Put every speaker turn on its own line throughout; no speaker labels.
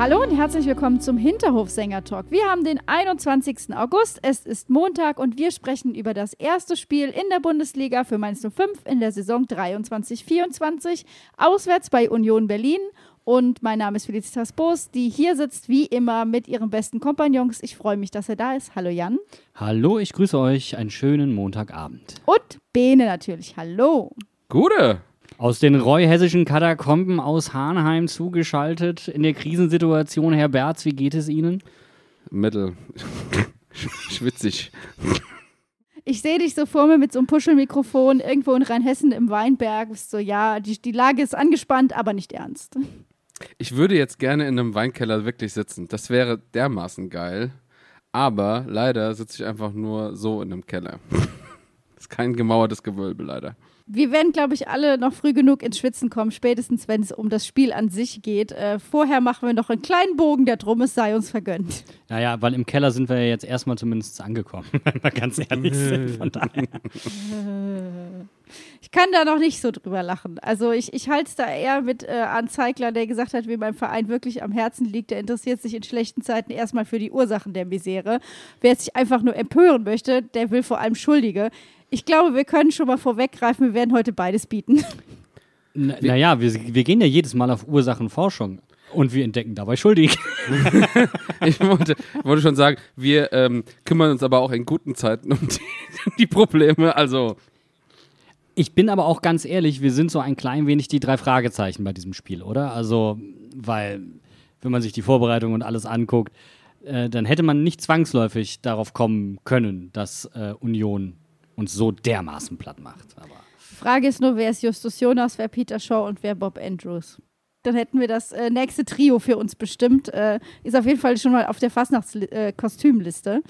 Hallo und herzlich willkommen zum Hinterhofsänger-Talk. Wir haben den 21. August, es ist Montag und wir sprechen über das erste Spiel in der Bundesliga für Mainz 05 in der Saison 23-24, auswärts bei Union Berlin. Und mein Name ist Felicitas Boos, die hier sitzt wie immer mit ihren besten Kompagnons. Ich freue mich, dass er da ist. Hallo Jan.
Hallo, ich grüße euch. Einen schönen Montagabend.
Und Bene natürlich. Hallo.
Gute.
Aus den reuhessischen Katakomben aus Hahnheim zugeschaltet in der Krisensituation. Herr Berz, wie geht es Ihnen?
Mittel. Schwitzig.
Ich sehe dich so vor mir mit so einem Puschelmikrofon irgendwo in Rheinhessen im Weinberg. So, ja, die, die Lage ist angespannt, aber nicht ernst.
Ich würde jetzt gerne in einem Weinkeller wirklich sitzen. Das wäre dermaßen geil. Aber leider sitze ich einfach nur so in einem Keller. Das ist kein gemauertes Gewölbe, leider
wir werden, glaube ich, alle noch früh genug ins Schwitzen kommen, spätestens wenn es um das Spiel an sich geht. Äh, vorher machen wir noch einen kleinen Bogen, der drum ist, sei uns vergönnt.
Naja, weil im Keller sind wir ja jetzt erstmal zumindest angekommen, wenn wir ganz ehrlich sind. Von daher.
Ich kann da noch nicht so drüber lachen. Also ich, ich halte es da eher mit äh, an Zeigler, der gesagt hat, wie mein Verein wirklich am Herzen liegt. Der interessiert sich in schlechten Zeiten erstmal für die Ursachen der Misere. Wer sich einfach nur empören möchte, der will vor allem Schuldige. Ich glaube, wir können schon mal vorweggreifen, wir werden heute beides bieten.
Naja, wir, wir gehen ja jedes Mal auf Ursachenforschung. Und wir entdecken dabei schuldig.
ich wollte, wollte, schon sagen, wir ähm, kümmern uns aber auch in guten Zeiten um die, die, Probleme. Also.
Ich bin aber auch ganz ehrlich, wir sind so ein klein wenig die drei Fragezeichen bei diesem Spiel, oder? Also, weil, wenn man sich die Vorbereitung und alles anguckt, äh, dann hätte man nicht zwangsläufig darauf kommen können, dass äh, Union uns so dermaßen platt macht. Aber
Frage ist nur, wer ist Justus Jonas, wer Peter Shaw und wer Bob Andrews? Dann hätten wir das äh, nächste Trio für uns bestimmt. Äh, ist auf jeden Fall schon mal auf der Fastnachtskostümliste. Äh,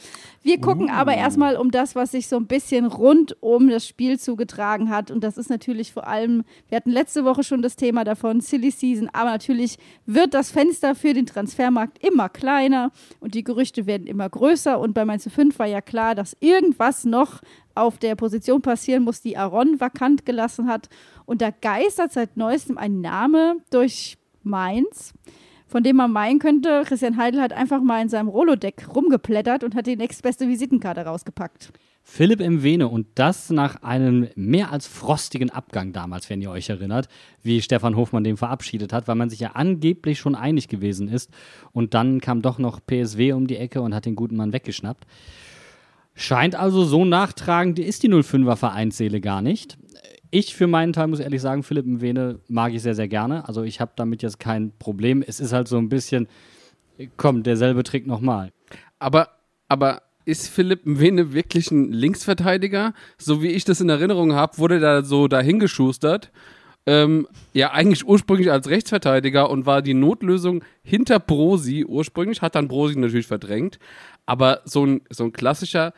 wir gucken uh. aber erstmal um das, was sich so ein bisschen rund um das Spiel zugetragen hat. Und das ist natürlich vor allem, wir hatten letzte Woche schon das Thema davon, Silly Season. Aber natürlich wird das Fenster für den Transfermarkt immer kleiner und die Gerüchte werden immer größer. Und bei Mainz 5 war ja klar, dass irgendwas noch auf der Position passieren muss, die Aaron vakant gelassen hat. Und da geistert seit neuestem ein Name durch Mainz, von dem man meinen könnte, Christian Heidel hat einfach mal in seinem Rolodeck rumgeplättert und hat die nächstbeste Visitenkarte rausgepackt.
Philipp M. Wene und das nach einem mehr als frostigen Abgang damals, wenn ihr euch erinnert, wie Stefan Hofmann den verabschiedet hat, weil man sich ja angeblich schon einig gewesen ist und dann kam doch noch PSW um die Ecke und hat den guten Mann weggeschnappt. Scheint also so nachtragend ist die 05er Vereinsseele gar nicht. Ich für meinen Teil muss ehrlich sagen, Philipp Mwene mag ich sehr, sehr gerne. Also ich habe damit jetzt kein Problem. Es ist halt so ein bisschen, komm, derselbe Trick nochmal.
Aber, aber ist Philipp Mwene wirklich ein Linksverteidiger? So wie ich das in Erinnerung habe, wurde da so dahingeschustert. Ähm, ja, eigentlich ursprünglich als Rechtsverteidiger und war die Notlösung hinter Brosi ursprünglich, hat dann Brosi natürlich verdrängt. Aber so ein, so ein klassischer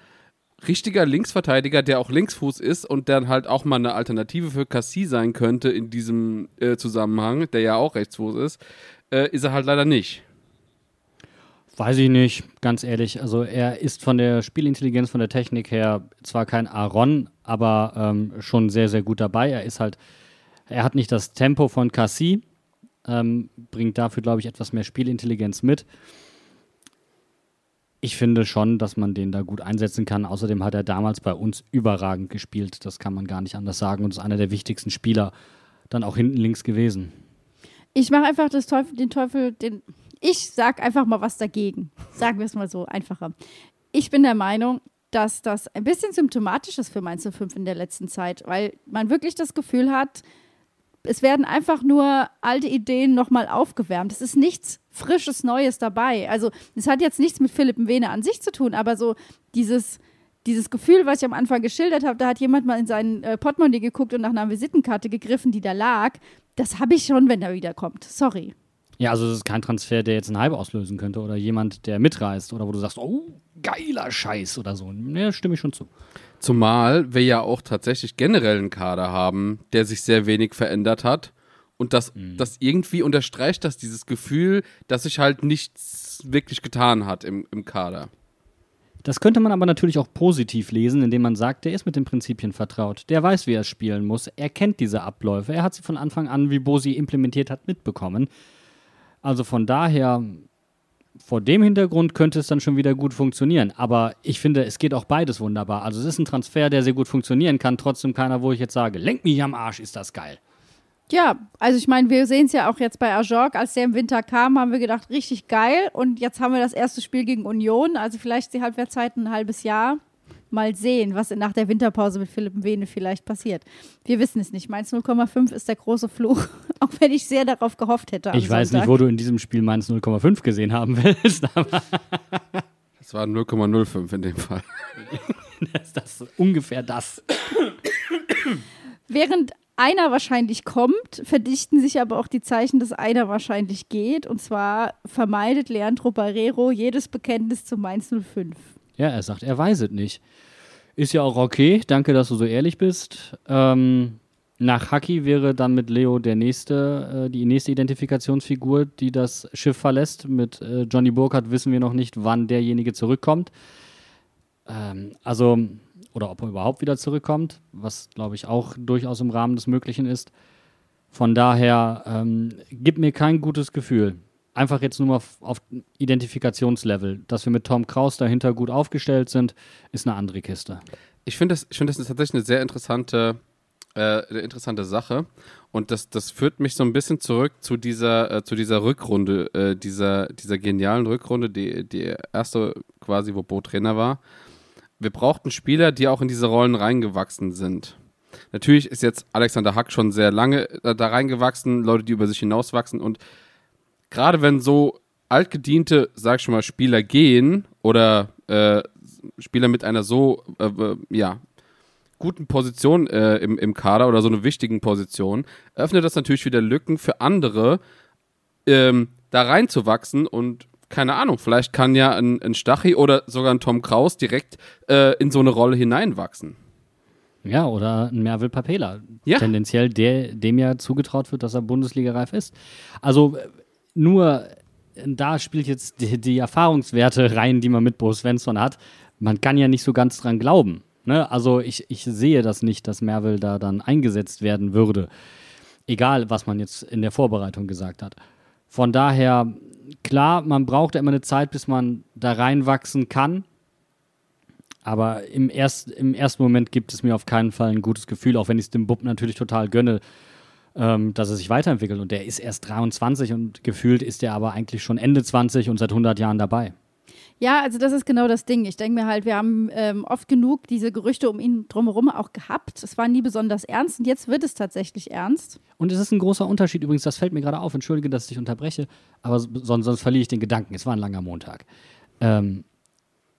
richtiger Linksverteidiger, der auch Linksfuß ist und dann halt auch mal eine Alternative für Cassie sein könnte in diesem äh, Zusammenhang, der ja auch Rechtsfuß ist, äh, ist er halt leider nicht.
Weiß ich nicht, ganz ehrlich. Also er ist von der Spielintelligenz, von der Technik her zwar kein Aaron, aber ähm, schon sehr, sehr gut dabei. Er ist halt, er hat nicht das Tempo von Cassie, ähm, bringt dafür, glaube ich, etwas mehr Spielintelligenz mit ich finde schon, dass man den da gut einsetzen kann. Außerdem hat er damals bei uns überragend gespielt. Das kann man gar nicht anders sagen und ist einer der wichtigsten Spieler dann auch hinten links gewesen.
Ich mache einfach Teufel, den Teufel, den. Ich sag einfach mal was dagegen. Sagen wir es mal so einfacher. Ich bin der Meinung, dass das ein bisschen symptomatisch ist für Mainz 05 in der letzten Zeit, weil man wirklich das Gefühl hat, es werden einfach nur alte Ideen nochmal aufgewärmt. Es ist nichts Frisches, Neues dabei. Also, es hat jetzt nichts mit Philipp Wene an sich zu tun, aber so dieses, dieses Gefühl, was ich am Anfang geschildert habe, da hat jemand mal in seinen äh, Portemonnaie geguckt und nach einer Visitenkarte gegriffen, die da lag. Das habe ich schon, wenn er wiederkommt. Sorry.
Ja, also das ist kein Transfer, der jetzt einen Hype auslösen könnte oder jemand, der mitreist oder wo du sagst, oh, geiler Scheiß oder so. Ne, stimme ich schon zu.
Zumal wir ja auch tatsächlich generell einen Kader haben, der sich sehr wenig verändert hat. Und das, das irgendwie unterstreicht das dieses Gefühl, dass sich halt nichts wirklich getan hat im, im Kader.
Das könnte man aber natürlich auch positiv lesen, indem man sagt, der ist mit den Prinzipien vertraut. Der weiß, wie er spielen muss. Er kennt diese Abläufe. Er hat sie von Anfang an, wie Bosi implementiert hat, mitbekommen. Also von daher, vor dem Hintergrund könnte es dann schon wieder gut funktionieren. Aber ich finde, es geht auch beides wunderbar. Also es ist ein Transfer, der sehr gut funktionieren kann. Trotzdem keiner, wo ich jetzt sage, lenk mich am Arsch, ist das geil.
Ja, also ich meine, wir sehen es ja auch jetzt bei Ajorg, als der im Winter kam, haben wir gedacht, richtig geil. Und jetzt haben wir das erste Spiel gegen Union. Also vielleicht die Halbwertszeit ein halbes Jahr. Mal sehen, was nach der Winterpause mit Philipp Wene vielleicht passiert. Wir wissen es nicht. Mainz 0,5 ist der große Fluch, auch wenn ich sehr darauf gehofft hätte.
Ich weiß
Sonntag.
nicht, wo du in diesem Spiel Mainz 0,5 gesehen haben willst, aber
Das war 0,05 in dem Fall.
ist das ungefähr das.
Während einer wahrscheinlich kommt, verdichten sich aber auch die Zeichen, dass einer wahrscheinlich geht. Und zwar vermeidet Leandro Barrero jedes Bekenntnis zu Mainz 05.
Ja, er sagt, er weiß es nicht. Ist ja auch okay. Danke, dass du so ehrlich bist. Ähm, nach Haki wäre dann mit Leo der nächste, äh, die nächste Identifikationsfigur, die das Schiff verlässt. Mit äh, Johnny Burkhardt wissen wir noch nicht, wann derjenige zurückkommt. Ähm, also, oder ob er überhaupt wieder zurückkommt, was glaube ich auch durchaus im Rahmen des Möglichen ist. Von daher ähm, gibt mir kein gutes Gefühl. Einfach jetzt nur mal auf, Identifikationslevel. Dass wir mit Tom Kraus dahinter gut aufgestellt sind, ist eine andere Kiste.
Ich finde das, find das ist tatsächlich eine sehr interessante, äh, eine interessante Sache. Und das, das führt mich so ein bisschen zurück zu dieser, äh, zu dieser Rückrunde, äh, dieser, dieser genialen Rückrunde, die, die erste quasi, wo Bo Trainer war. Wir brauchten Spieler, die auch in diese Rollen reingewachsen sind. Natürlich ist jetzt Alexander Hack schon sehr lange äh, da reingewachsen, Leute, die über sich hinauswachsen. Und gerade wenn so altgediente, sag ich schon mal, Spieler gehen oder äh, Spieler mit einer so, äh, ja, guten Position äh, im, im Kader oder so einer wichtigen Position, öffnet das natürlich wieder Lücken für andere, ähm, da reinzuwachsen und keine Ahnung, vielleicht kann ja ein, ein Stachy oder sogar ein Tom Kraus direkt äh, in so eine Rolle hineinwachsen.
Ja, oder ein Mervil Papela.
Ja.
Tendenziell der, dem ja zugetraut wird, dass er Bundesliga-reif ist. Also äh, nur äh, da spielt jetzt die, die Erfahrungswerte rein, die man mit Bo Svensson hat. Man kann ja nicht so ganz dran glauben. Ne? Also ich, ich sehe das nicht, dass Mervil da dann eingesetzt werden würde. Egal, was man jetzt in der Vorbereitung gesagt hat. Von daher, klar, man braucht ja immer eine Zeit, bis man da reinwachsen kann. Aber im, erst, im ersten Moment gibt es mir auf keinen Fall ein gutes Gefühl, auch wenn ich es dem Bub natürlich total gönne, ähm, dass er sich weiterentwickelt. Und der ist erst 23 und gefühlt ist er aber eigentlich schon Ende 20 und seit 100 Jahren dabei.
Ja, also das ist genau das Ding. Ich denke mir halt, wir haben ähm, oft genug diese Gerüchte um ihn drumherum auch gehabt. Es war nie besonders ernst und jetzt wird es tatsächlich ernst.
Und es ist ein großer Unterschied übrigens, das fällt mir gerade auf, entschuldige, dass ich dich unterbreche, aber sonst, sonst verliere ich den Gedanken. Es war ein langer Montag. Ähm,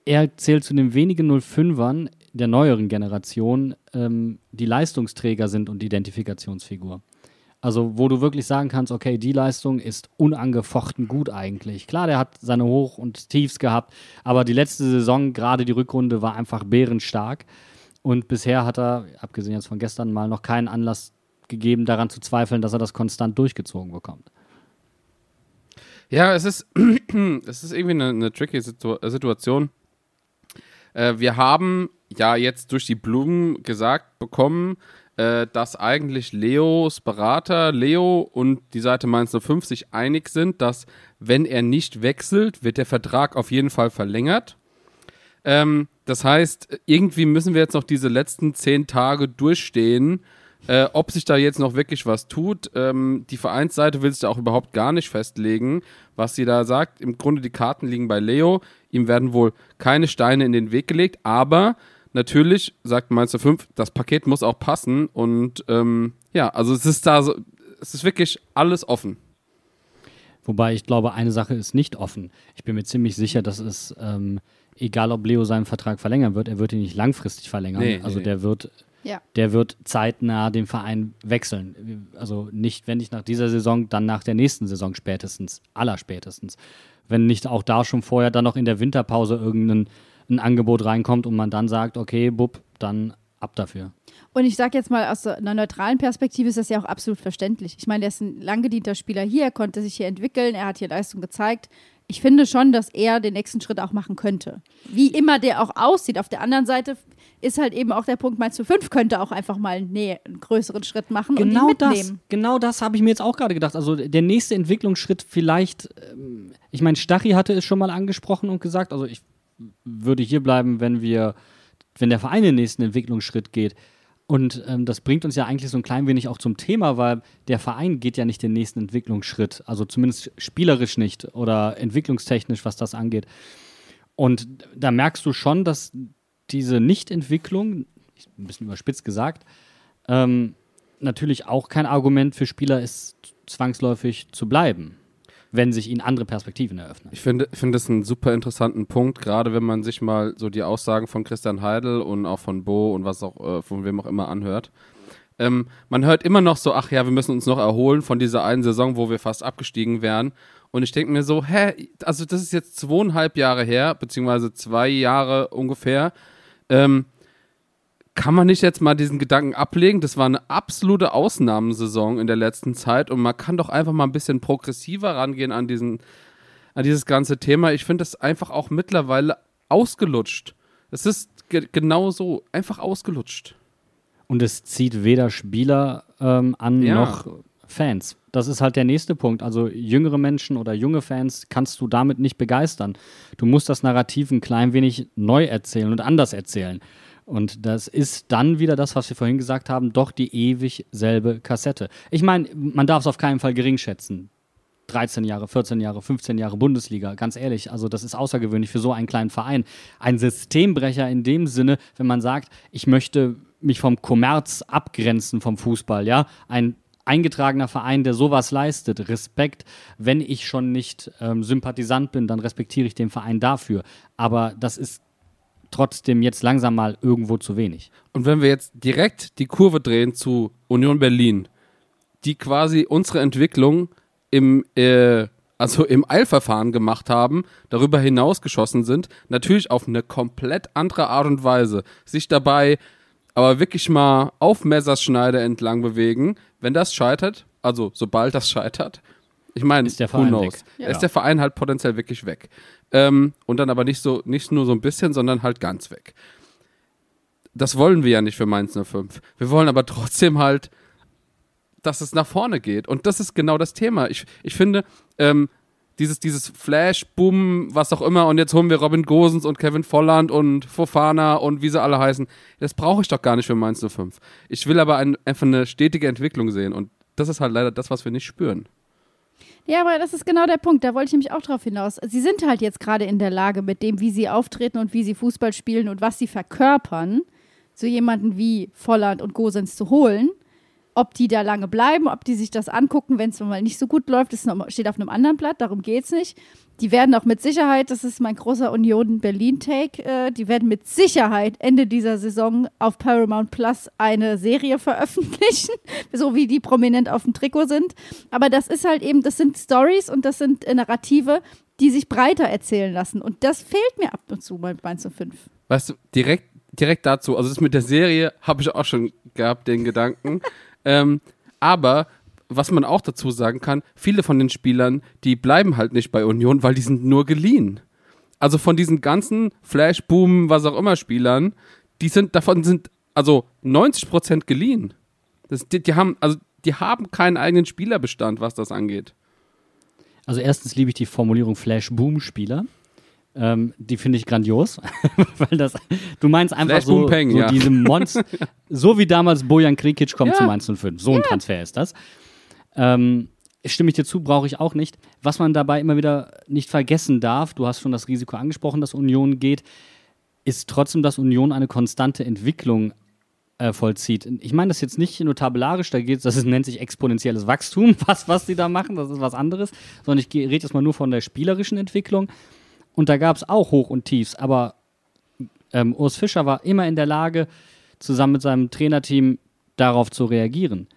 er zählt zu den wenigen 05ern der neueren Generation, ähm, die Leistungsträger sind und Identifikationsfigur. Also, wo du wirklich sagen kannst, okay, die Leistung ist unangefochten gut eigentlich. Klar, der hat seine Hoch- und Tiefs gehabt, aber die letzte Saison, gerade die Rückrunde, war einfach bärenstark. Und bisher hat er, abgesehen jetzt von gestern mal, noch keinen Anlass gegeben, daran zu zweifeln, dass er das konstant durchgezogen bekommt.
Ja, es ist, es ist irgendwie eine, eine tricky Situ Situation. Äh, wir haben ja jetzt durch die Blumen gesagt bekommen, äh, dass eigentlich Leos Berater, Leo und die Seite Mainz 05 sich einig sind, dass wenn er nicht wechselt, wird der Vertrag auf jeden Fall verlängert. Ähm, das heißt, irgendwie müssen wir jetzt noch diese letzten zehn Tage durchstehen, äh, ob sich da jetzt noch wirklich was tut. Ähm, die Vereinsseite will sich da auch überhaupt gar nicht festlegen, was sie da sagt. Im Grunde die Karten liegen bei Leo. Ihm werden wohl keine Steine in den Weg gelegt, aber natürlich, sagt Mainz 5, das Paket muss auch passen und ähm, ja, also es ist da so, es ist wirklich alles offen.
Wobei ich glaube, eine Sache ist nicht offen. Ich bin mir ziemlich sicher, dass es ähm, egal ob Leo seinen Vertrag verlängern wird, er wird ihn nicht langfristig verlängern.
Nee,
also
nee.
der wird,
Ja.
der wird zeitnah den Verein wechseln. Also nicht, wenn nicht nach dieser Saison, dann nach der nächsten Saison spätestens, allerspätestens. Wenn nicht auch da schon vorher dann noch in der Winterpause irgendein ein Angebot reinkommt und man dann sagt, okay, Bub, dann ab dafür.
Und ich sage jetzt mal, aus einer neutralen Perspektive ist das ja auch absolut verständlich. Ich meine, der ist ein lang gedienter Spieler hier, er konnte sich hier entwickeln, er hat hier Leistung gezeigt. Ich finde schon, dass er den nächsten Schritt auch machen könnte. Wie immer der auch aussieht. Auf der anderen Seite ist halt eben auch der Punkt, meinst du, fünf könnte auch einfach mal nee, einen größeren Schritt machen und ihn
Genau das,
mitnehmen.
genau das habe ich mir jetzt auch gerade gedacht. Also der nächste Entwicklungsschritt vielleicht, ähm, ich meine, Stachy hatte es schon mal angesprochen und gesagt, also ich würde hier bleiben, wenn wir, wenn der Verein den nächsten Entwicklungsschritt geht. Und ähm, das bringt uns ja eigentlich so ein klein wenig auch zum Thema, weil der Verein geht ja nicht den nächsten Entwicklungsschritt, also zumindest spielerisch nicht oder entwicklungstechnisch, was das angeht. Und da merkst du schon, dass diese Nichtentwicklung, ein bisschen überspitzt gesagt, ähm, natürlich auch kein Argument für Spieler ist, zwangsläufig zu bleiben, wenn sich ihnen andere Perspektiven eröffnen.
Ich finde finde das einen super interessanten Punkt, gerade wenn man sich mal so die Aussagen von Christian Heidel und auch von Bo und was auch äh, von wem auch immer anhört. Ähm, man hört immer noch so, ach ja, wir müssen uns noch erholen von dieser einen Saison, wo wir fast abgestiegen wären. Und ich denke mir so, hä, also das ist jetzt zweieinhalb Jahre her, beziehungsweise zwei Jahre ungefähr. Ähm, kann man nicht jetzt mal diesen Gedanken ablegen? Das war eine absolute Ausnahmesaison in der letzten Zeit und man kann doch einfach mal ein bisschen progressiver rangehen an diesen, an dieses ganze Thema. Ich finde das einfach auch mittlerweile ausgelutscht. Es ist ge genau so, einfach ausgelutscht.
Und es zieht weder Spieler ähm, an
Ja.
noch Fans. Das ist halt der nächste Punkt. Also jüngere Menschen oder junge Fans kannst du damit nicht begeistern. Du musst das Narrativ ein klein wenig neu erzählen und anders erzählen. Und das ist dann wieder das, was wir vorhin gesagt haben, doch die ewig selbe Kassette. Ich meine, man darf es auf keinen Fall gering schätzen. 13 Jahre, 14 Jahre, 15 Jahre Bundesliga, ganz ehrlich, also das ist außergewöhnlich für so einen kleinen Verein. Ein Systembrecher in dem Sinne, wenn man sagt, ich möchte mich vom Kommerz abgrenzen vom Fußball, ja, ein eingetragener Verein, der sowas leistet, Respekt, wenn ich schon nicht ähm, Sympathisant bin, dann respektiere ich den Verein dafür, aber das ist trotzdem jetzt langsam mal irgendwo zu wenig.
Und wenn wir jetzt direkt die Kurve drehen zu Union Berlin, die quasi unsere Entwicklung im, äh, also im Eilverfahren gemacht haben, darüber hinaus geschossen sind, natürlich auf eine komplett andere Art und Weise, sich dabei aber wirklich mal auf Messerschneide entlang bewegen, wenn das scheitert, also sobald das scheitert, ich meine,
Ist der
who
Verein
knows?
weg.
Ja. Ist der Verein halt potenziell wirklich weg. Ähm, und dann aber nicht so, nicht nur so ein bisschen, sondern halt ganz weg. Das wollen wir ja nicht für Mainz 05. Wir wollen aber trotzdem halt, dass es nach vorne geht. Und das ist genau das Thema. Ich, ich finde, ähm, dieses, dieses Flash, Boom, was auch immer, und jetzt holen wir Robin Gosens und Kevin Volland und Fofana und wie sie alle heißen. Das brauche ich doch gar nicht für Mainz 05. Ich will aber ein, einfach eine stetige Entwicklung sehen. Und das ist halt leider das, was wir nicht spüren.
Ja, aber das ist genau der Punkt. Da wollte ich nämlich auch drauf hinaus. Sie sind halt jetzt gerade in der Lage, mit dem, wie sie auftreten und wie sie Fußball spielen und was sie verkörpern, so jemanden wie Volland und Gosens zu holen. Ob die da lange bleiben, ob die sich das angucken, wenn es mal nicht so gut läuft, das steht auf einem anderen Blatt, darum geht es nicht. Die werden auch mit Sicherheit, das ist mein großer Union Berlin-Take, äh, die werden mit Sicherheit Ende dieser Saison auf Paramount Plus eine Serie veröffentlichen, so wie die prominent auf dem Trikot sind. Aber das ist halt eben, das sind Stories und das sind äh, Narrative, die sich breiter erzählen lassen. Und das fehlt mir ab und zu bei Mainz 05.
Weißt du, direkt, direkt dazu, also das mit der Serie habe ich auch schon gehabt, den Gedanken. Ähm, aber was man auch dazu sagen kann, viele von den Spielern, die bleiben halt nicht bei Union, weil die sind nur geliehen. Also von diesen ganzen Flash, Boom, was auch immer Spielern, die sind, davon sind also 90% geliehen. Das, die, die haben, also die haben keinen eigenen Spielerbestand, was das angeht.
Also erstens liebe ich die Formulierung Flash-Boom-Spieler. Ähm, die finde ich grandios, weil das, du meinst einfach
Flash,
so,
Boom, Peng,
so
ja.
diese Monster, so wie damals Bojan Krikic kommt
Ja.
zu Mainz 05. So ein Transfer ist das. Ähm, stimme ich dir zu, brauche ich auch nicht. Was man dabei immer wieder nicht vergessen darf, du hast schon das Risiko angesprochen, dass Union geht, ist trotzdem, dass Union eine konstante Entwicklung äh, vollzieht. Ich meine das jetzt nicht nur tabellarisch, da geht das ist, nennt sich exponentielles Wachstum, was, was die da machen, das ist was anderes, sondern ich rede jetzt mal nur von der spielerischen Entwicklung. Und da gab es auch Hoch und Tiefs, aber ähm, Urs Fischer war immer in der Lage, zusammen mit seinem Trainerteam darauf zu reagieren.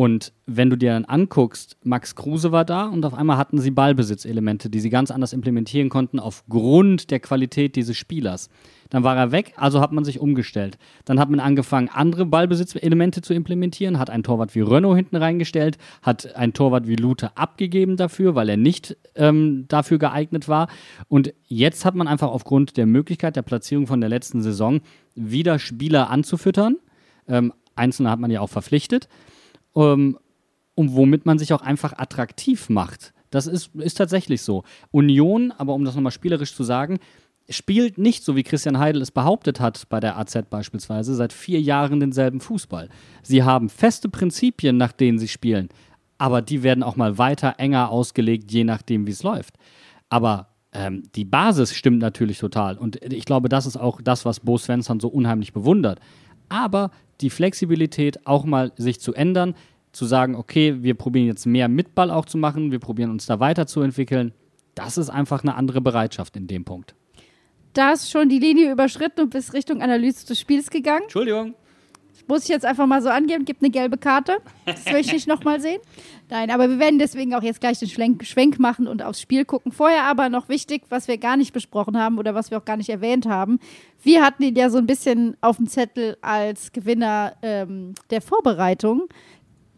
Und wenn du dir dann anguckst, Max Kruse war da und auf einmal hatten sie Ballbesitzelemente, die sie ganz anders implementieren konnten aufgrund der Qualität dieses Spielers. Dann war er weg, also hat man sich umgestellt. Dann hat man angefangen, andere Ballbesitzelemente zu implementieren, hat einen Torwart wie Renault hinten reingestellt, hat einen Torwart wie Lute abgegeben dafür, weil er nicht ähm, dafür geeignet war. Und jetzt hat man einfach aufgrund der Möglichkeit der Platzierung von der letzten Saison wieder Spieler anzufüttern. Ähm, Einzelne hat man ja auch verpflichtet ähm, und womit man sich auch einfach attraktiv macht. Das ist, ist tatsächlich so. Union, aber um das nochmal spielerisch zu sagen, spielt nicht, so wie Christian Heidel es behauptet hat bei der AZ beispielsweise, seit vier Jahren denselben Fußball. Sie haben feste Prinzipien, nach denen sie spielen, aber die werden auch mal weiter enger ausgelegt, je nachdem, wie es läuft. Aber ähm, die Basis stimmt natürlich total und ich glaube, das ist auch das, was Bo Svensson so unheimlich bewundert. Aber die Flexibilität, auch mal sich zu ändern, zu sagen, okay, wir probieren jetzt mehr mit Ball auch zu machen, wir probieren uns da weiterzuentwickeln, das ist einfach eine andere Bereitschaft in dem Punkt.
Da hast du schon die Linie überschritten und bist Richtung Analyse des Spiels gegangen.
Entschuldigung.
Muss ich jetzt einfach mal so angeben, gibt eine gelbe Karte. Das will ich nicht nochmal sehen. Nein, aber wir werden deswegen auch jetzt gleich den Schwenk, Schwenk machen und aufs Spiel gucken. Vorher aber noch wichtig, was wir gar nicht besprochen haben oder was wir auch gar nicht erwähnt haben. Wir hatten ihn ja so ein bisschen auf dem Zettel als Gewinner ähm, der Vorbereitung.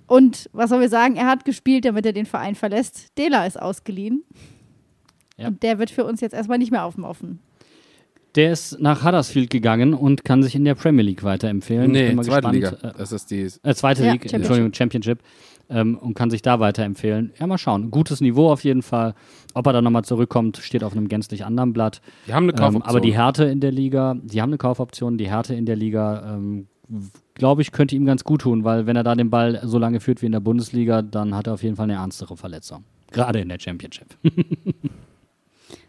Und was soll wir sagen? Er hat gespielt, damit er den Verein verlässt. Dela ist ausgeliehen.
Ja.
Und der wird für uns jetzt erstmal nicht mehr auf dem Offen.
Der ist nach Huddersfield gegangen und kann sich in der Premier League weiterempfehlen. Ich
Nee,
bin mal
zweite
gespannt.
Liga. Das ist die.
Äh, zweite
Ja,
League,
Championship.
Entschuldigung, Championship. Ähm, und kann sich da weiterempfehlen. Ja, mal schauen. Gutes Niveau auf jeden Fall. Ob er dann nochmal zurückkommt, steht auf einem gänzlich anderen Blatt.
Die haben eine
Ähm,
Kaufoption.
aber die Härte in der Liga, die haben eine Kaufoption, die Härte in der Liga, ähm, glaube ich, könnte ihm ganz gut tun, weil wenn er da den Ball so lange führt wie in der Bundesliga, dann hat er auf jeden Fall eine ernstere Verletzung. Gerade in der Championship.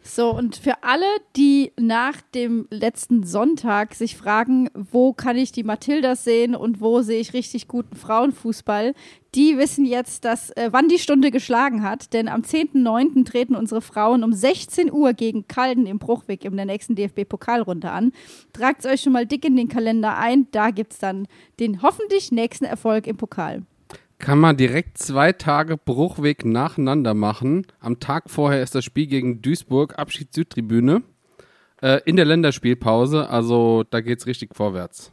So, und für alle, die nach dem letzten Sonntag sich fragen, wo kann ich die Matildas sehen und wo sehe ich richtig guten Frauenfußball, die wissen jetzt, dass, äh, wann die Stunde geschlagen hat. Denn am 10.09. treten unsere Frauen um 16 Uhr gegen Kalden im Bruchweg in der nächsten DFB-Pokalrunde an. Tragt euch schon mal dick in den Kalender ein. Da gibt es dann den hoffentlich nächsten Erfolg im Pokal.
Kann man direkt zwei Tage Bruchweg nacheinander machen. Am Tag vorher ist das Spiel gegen Duisburg, Abschied Südtribüne. Äh, in der Länderspielpause, also da geht's richtig vorwärts.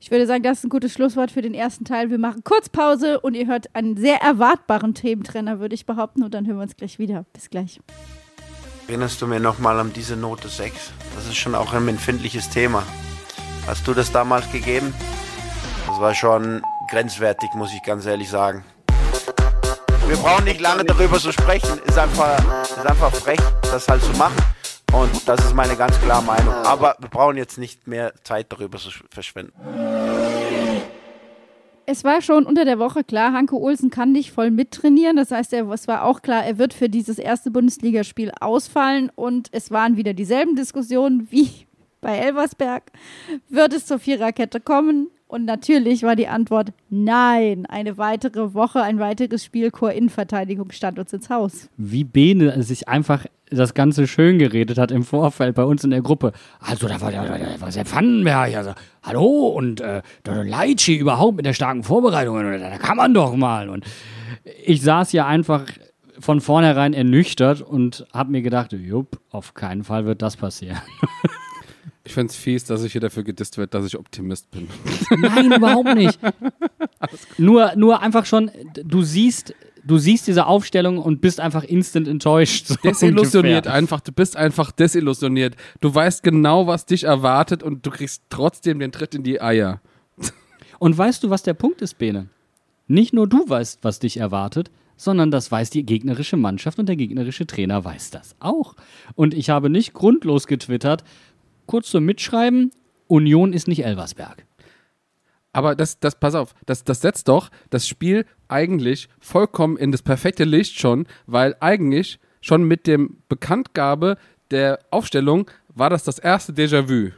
Ich würde sagen, das ist ein gutes Schlusswort für den ersten Teil. Wir machen kurz Pause und ihr hört einen sehr erwartbaren Thementrenner, würde ich behaupten. Und dann hören wir uns gleich wieder. Bis gleich.
Erinnerst du mir nochmal an diese Note 6? Das ist schon auch ein empfindliches Thema. Hast du das damals gegeben? Das war schon grenzwertig, muss ich ganz ehrlich sagen. Wir brauchen nicht lange darüber zu sprechen. Ist einfach, ist einfach frech, das halt zu machen. Und das ist meine ganz klare Meinung. Aber wir brauchen jetzt nicht mehr Zeit darüber zu verschwenden.
Es war schon unter der Woche klar, Hanke Olsen kann nicht voll mittrainieren. Das heißt, es war auch klar, er wird für dieses erste Bundesligaspiel ausfallen. Und es waren wieder dieselben Diskussionen wie bei Elversberg. Wird es zur Viererkette kommen? Und natürlich war die Antwort nein. Eine weitere Woche, ein weiteres Spiel Chor-Innenverteidigung stand uns ins Haus.
Wie Bene sich einfach das Ganze schön geredet hat im Vorfeld bei uns in der Gruppe. Also, da war der, der, der, der Vandenberg, also, hallo, und äh, Leitschi überhaupt mit der starken Vorbereitung, und da kann man doch mal. Und ich saß ja einfach von vornherein ernüchtert und habe mir gedacht, jupp, auf keinen Fall wird das passieren.
Ich find's fies, dass ich hier dafür gedisst wird, dass ich Optimist bin.
Nein, überhaupt nicht. Nur, nur einfach schon, du siehst, du siehst diese Aufstellung und bist einfach instant enttäuscht. So
Desillusioniert
ungefähr.
einfach. Du bist einfach desillusioniert. Du weißt genau, was dich erwartet und du kriegst trotzdem den Tritt in die Eier.
Und weißt du, was der Punkt ist, Bene? Nicht nur du weißt, was dich erwartet, sondern das weiß die gegnerische Mannschaft und der gegnerische Trainer weiß das auch. Und ich habe nicht grundlos getwittert, kurz zum Mitschreiben, Union ist nicht Elversberg.
Aber das, das, pass auf, das, das setzt doch das Spiel eigentlich vollkommen in das perfekte Licht schon, weil eigentlich schon mit dem Bekanntgabe der Aufstellung war das das erste Déjà-vu.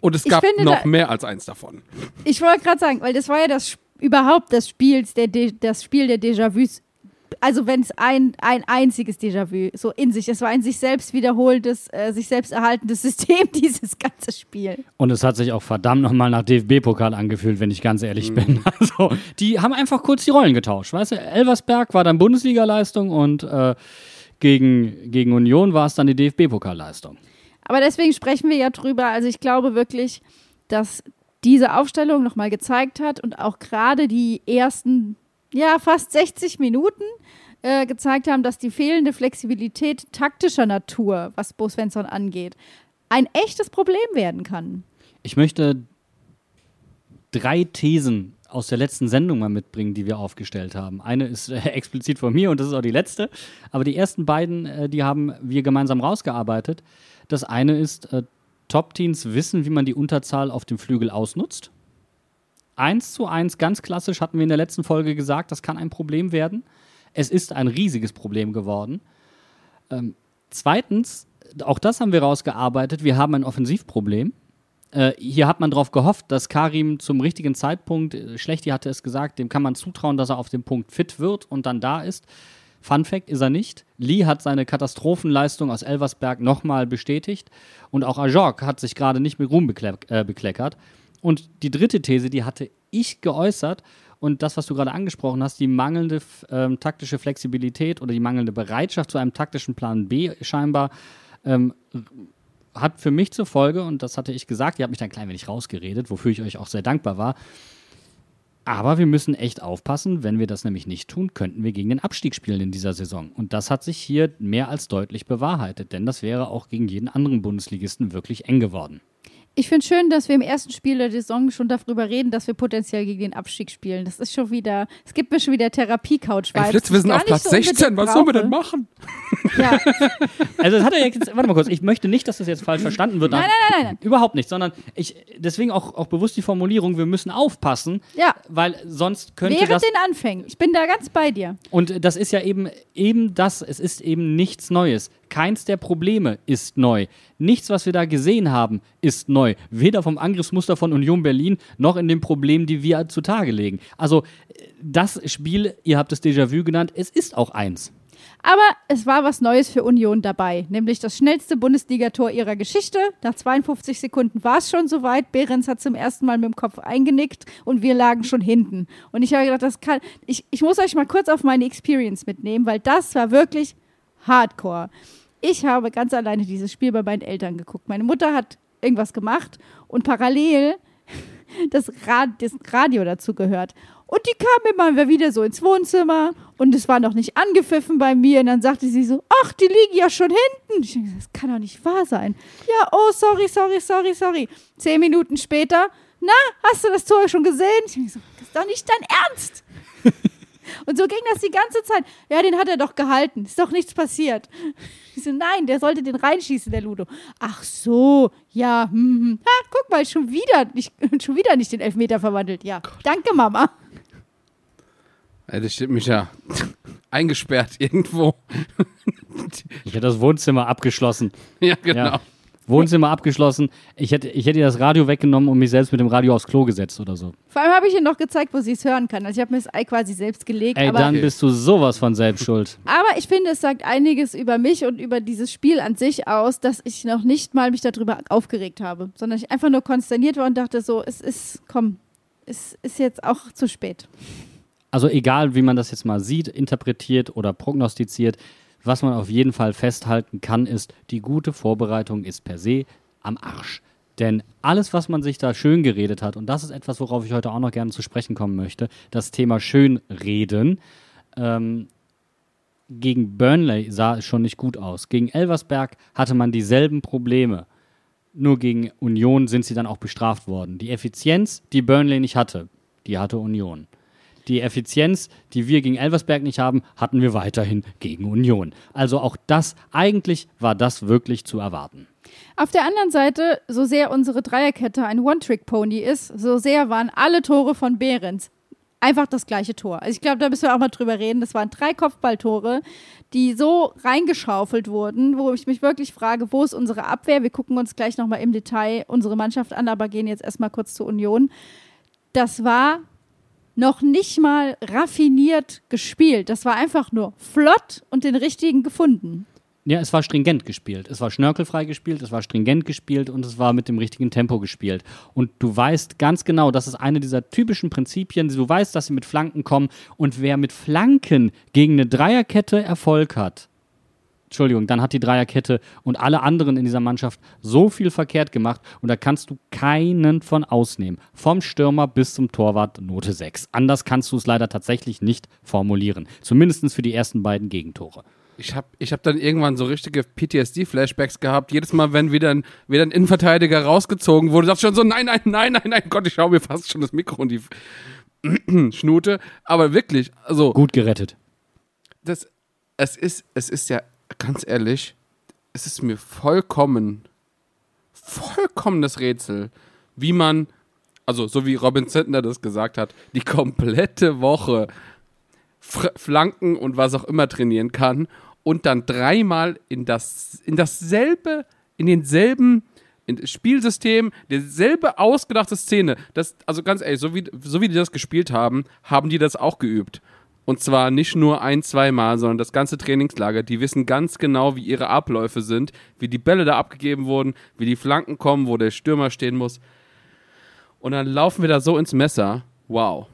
Und es gab
finde,
noch
da-
mehr als eins davon.
Ich wollte gerade sagen, weil das war ja das überhaupt das Spiel der, De das Spiel der Déjà-vus also wenn es ein, ein einziges Déjà-vu so in sich, es war ein sich selbst wiederholendes, äh, sich selbst erhaltendes System, dieses ganze Spiel.
Und es hat sich auch verdammt nochmal nach DFB-Pokal angefühlt, wenn ich ganz ehrlich bin. Also, die haben einfach kurz die Rollen getauscht. Weißt du, Elversberg war dann Bundesliga-Leistung und äh, gegen, gegen Union war es dann die DFB-Pokalleistung.
Aber deswegen sprechen wir ja drüber. Also ich glaube wirklich, dass diese Aufstellung nochmal gezeigt hat und auch gerade die ersten, ja, fast 60 Minuten äh, gezeigt haben, dass die fehlende Flexibilität taktischer Natur, was Bo Svensson angeht, ein echtes Problem werden kann.
Ich möchte drei Thesen aus der letzten Sendung mal mitbringen, die wir aufgestellt haben. Eine ist äh, explizit von mir und das ist auch die letzte. Aber die ersten beiden, äh, die haben wir gemeinsam rausgearbeitet. Das eine ist, äh, Top-Teams wissen, wie man die Unterzahl auf dem Flügel ausnutzt. Eins zu eins, ganz klassisch, hatten wir in der letzten Folge gesagt, das kann ein Problem werden. Es ist ein riesiges Problem geworden. Ähm, zweitens, auch das haben wir rausgearbeitet, wir haben ein Offensivproblem. Äh, hier hat man darauf gehofft, dass Karim zum richtigen Zeitpunkt, äh, Schlechti hatte es gesagt, dem kann man zutrauen, dass er auf dem Punkt fit wird und dann da ist. Fun Fact ist er nicht. Lee hat seine Katastrophenleistung aus Elversberg nochmal bestätigt und auch Ajork hat sich gerade nicht mit Ruhm bekleck äh, bekleckert. Und die dritte These, die hatte ich geäußert und das, was du gerade angesprochen hast, die mangelnde ähm, taktische Flexibilität oder die mangelnde Bereitschaft zu einem taktischen Plan B scheinbar, ähm, hat für mich zur Folge, und das hatte ich gesagt, ihr habt mich dann ein klein wenig rausgeredet, wofür ich euch auch sehr dankbar war, aber wir müssen echt aufpassen, wenn wir das nämlich nicht tun, könnten wir gegen den Abstieg spielen in dieser Saison. Und das hat sich hier mehr als deutlich bewahrheitet, denn das wäre auch gegen jeden anderen Bundesligisten wirklich eng geworden.
Ich finde schön, dass wir im ersten Spiel der Saison schon darüber reden, dass wir potenziell gegen den Abstieg spielen. Das ist schon wieder, es gibt mir schon wieder Therapie-Couch.
Ey, Flitz, wir sind auf Platz so 16, was sollen wir denn machen?
Ja.
Also das hat er jetzt, warte mal kurz, ich möchte nicht, dass das jetzt falsch verstanden wird.
Nein, nein, nein, nein.
Überhaupt nicht, sondern ich, deswegen auch, auch bewusst die Formulierung, wir müssen aufpassen,
Ja.
weil sonst könnte
Während
das...
den Anfängen. Ich bin da ganz bei dir.
Und das ist ja eben, eben das, es ist eben nichts Neues. Keins der Probleme ist neu. Nichts, was wir da gesehen haben, ist neu. Weder vom Angriffsmuster von Union Berlin noch in den Problemen, die wir zutage legen. Also das Spiel, ihr habt es Déjà-vu genannt, es ist auch eins.
Aber es war was Neues für Union dabei, nämlich das schnellste Bundesligator ihrer Geschichte. Nach 52 Sekunden war es schon soweit. Behrens hat zum ersten Mal mit dem Kopf eingenickt und wir lagen schon hinten. Und ich habe gedacht, das kann. Ich, ich muss euch mal kurz auf meine Experience mitnehmen, weil das war wirklich hardcore. Ich habe ganz alleine dieses Spiel bei meinen Eltern geguckt. Meine Mutter hat irgendwas gemacht und parallel das, Rad, das Radio dazu gehört. Und die kam immer wieder so ins Wohnzimmer und es war noch nicht angepfiffen bei mir. Und dann sagte sie so, ach, die liegen ja schon hinten. Ich denke, das kann doch nicht wahr sein. Ja, oh, sorry, sorry, sorry, sorry. Zehn Minuten später, na, hast du das Tor schon gesehen? Ich denke das ist doch nicht dein Ernst. Und so ging das die ganze Zeit. Ja, den hat er doch gehalten. Ist doch nichts passiert. Ich so, nein, der sollte den reinschießen, der Ludo. Ach so, ja, hm, hm. Ha, guck mal, schon wieder, nicht, schon wieder nicht den Elfmeter verwandelt. Ja, danke, Mama.
Das steht mich ja eingesperrt irgendwo.
Ich hätte das Wohnzimmer abgeschlossen.
ja, genau.
Ja. Wohnzimmer abgeschlossen. Ich hätte, ich hätte ihr das Radio weggenommen und mich selbst mit dem Radio aufs Klo gesetzt oder so.
Vor allem habe ich ihr noch gezeigt, wo sie es hören kann. Also ich habe mir das Ei quasi selbst gelegt.
Ey,
aber,
dann bist du sowas von selbst schuld.
aber ich finde, es sagt einiges über mich und über dieses Spiel an sich aus, dass ich noch nicht mal mich darüber aufgeregt habe, sondern ich einfach nur konsterniert war und dachte so, es ist, komm, es ist jetzt auch zu spät.
Also egal, wie man das jetzt mal sieht, interpretiert oder prognostiziert, was man auf jeden Fall festhalten kann, ist, die gute Vorbereitung ist per se am Arsch. Denn alles, was man sich da schön geredet hat, und das ist etwas, worauf ich heute auch noch gerne zu sprechen kommen möchte, das Thema Schönreden, ähm, gegen Burnley sah es schon nicht gut aus. Gegen Elversberg hatte man dieselben Probleme. Nur gegen Union sind sie dann auch bestraft worden. Die Effizienz, die Burnley nicht hatte, die hatte Union. Die Effizienz, die wir gegen Elversberg nicht haben, hatten wir weiterhin gegen Union. Also auch das, eigentlich war das wirklich zu erwarten.
Auf der anderen Seite, so sehr unsere Dreierkette ein One-Trick-Pony ist, so sehr waren alle Tore von Behrens einfach das gleiche Tor. Also ich glaube, da müssen wir auch mal drüber reden. Das waren drei Kopfballtore, die so reingeschaufelt wurden, wo ich mich wirklich frage, wo ist unsere Abwehr? Wir gucken uns gleich nochmal im Detail unsere Mannschaft an, aber gehen jetzt erstmal kurz zur Union. Das war noch nicht mal raffiniert gespielt. Das war einfach nur flott und den richtigen gefunden.
Ja, es war stringent gespielt. Es war schnörkelfrei gespielt, es war stringent gespielt und es war mit dem richtigen Tempo gespielt. Und du weißt ganz genau, das ist eine dieser typischen Prinzipien. Du weißt, dass sie mit Flanken kommen. Und wer mit Flanken gegen eine Dreierkette Erfolg hat, Entschuldigung, dann hat die Dreierkette und alle anderen in dieser Mannschaft so viel verkehrt gemacht und da kannst du keinen von ausnehmen. Vom Stürmer bis zum Torwart Note 6. Anders kannst du es leider tatsächlich nicht formulieren. Zumindest für die ersten beiden Gegentore.
Ich habe ich hab dann irgendwann so richtige PTSD-Flashbacks gehabt. Jedes Mal, wenn wieder ein, wieder ein Innenverteidiger rausgezogen wurde, dachte ich schon so, nein, nein, nein, nein, nein, Gott, ich schaue mir fast schon das Mikro und die Schnute. Aber wirklich, also.
Gut gerettet.
Das, es ist, es ist ja, ganz ehrlich, es ist mir vollkommen, vollkommenes Rätsel, wie man, also so wie Robin Zentner das gesagt hat, die komplette Woche Flanken und was auch immer trainieren kann und dann dreimal in das in dasselbe in denselben in Spielsystem, derselbe ausgedachte Szene. Das, also ganz ehrlich, so wie, so wie die das gespielt haben, haben die das auch geübt. Und zwar nicht nur ein, zweimal, sondern das ganze Trainingslager. Die wissen ganz genau, wie ihre Abläufe sind, wie die Bälle da abgegeben wurden, wie die Flanken kommen, wo der Stürmer stehen muss. Und dann laufen wir da so ins Messer. Wow.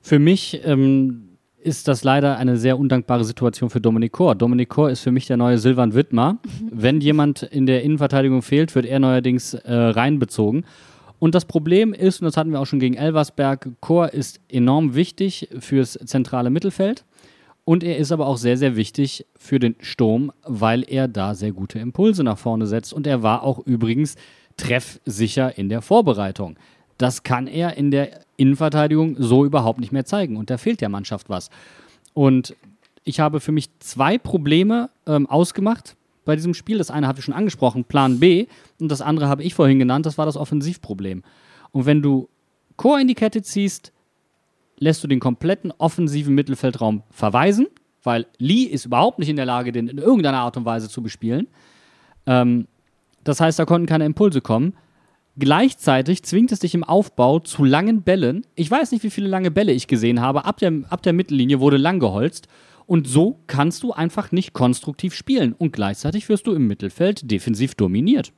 Für mich ähm, ist das leider eine sehr undankbare Situation für Dominik Kor. Dominik Kor ist für mich der neue Silvan Wittmer. Wenn jemand in der Innenverteidigung fehlt, wird er neuerdings äh, reinbezogen. Und das Problem ist, und das hatten wir auch schon gegen Elversberg, Kor ist enorm wichtig fürs zentrale Mittelfeld. Und er ist aber auch sehr, sehr wichtig für den Sturm, weil er da sehr gute Impulse nach vorne setzt. Und er war auch übrigens treffsicher in der Vorbereitung. Das kann er in der Innenverteidigung so überhaupt nicht mehr zeigen. Und da fehlt der Mannschaft was. Und ich habe für mich zwei Probleme ähm, ausgemacht bei diesem Spiel. Das eine habe ich schon angesprochen, Plan B. Und das andere habe ich vorhin genannt, das war das Offensivproblem. Und wenn du Chor in die Kette ziehst, lässt du den kompletten offensiven Mittelfeldraum verweisen, weil Lee ist überhaupt nicht in der Lage, den in irgendeiner Art und Weise zu bespielen. Ähm, das heißt, da konnten keine Impulse kommen. Gleichzeitig zwingt es dich im Aufbau zu langen Bällen. Ich weiß nicht, wie viele lange Bälle ich gesehen habe. Ab der, ab der Mittellinie wurde lang geholzt. Und so kannst du einfach nicht konstruktiv spielen. Und gleichzeitig wirst du im Mittelfeld defensiv dominiert.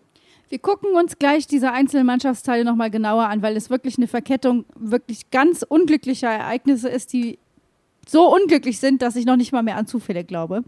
Wir gucken uns gleich diese einzelnen Mannschaftsteile nochmal genauer an, weil es wirklich eine Verkettung wirklich ganz unglücklicher Ereignisse ist, die so unglücklich sind, dass ich noch nicht mal mehr an Zufälle glaube.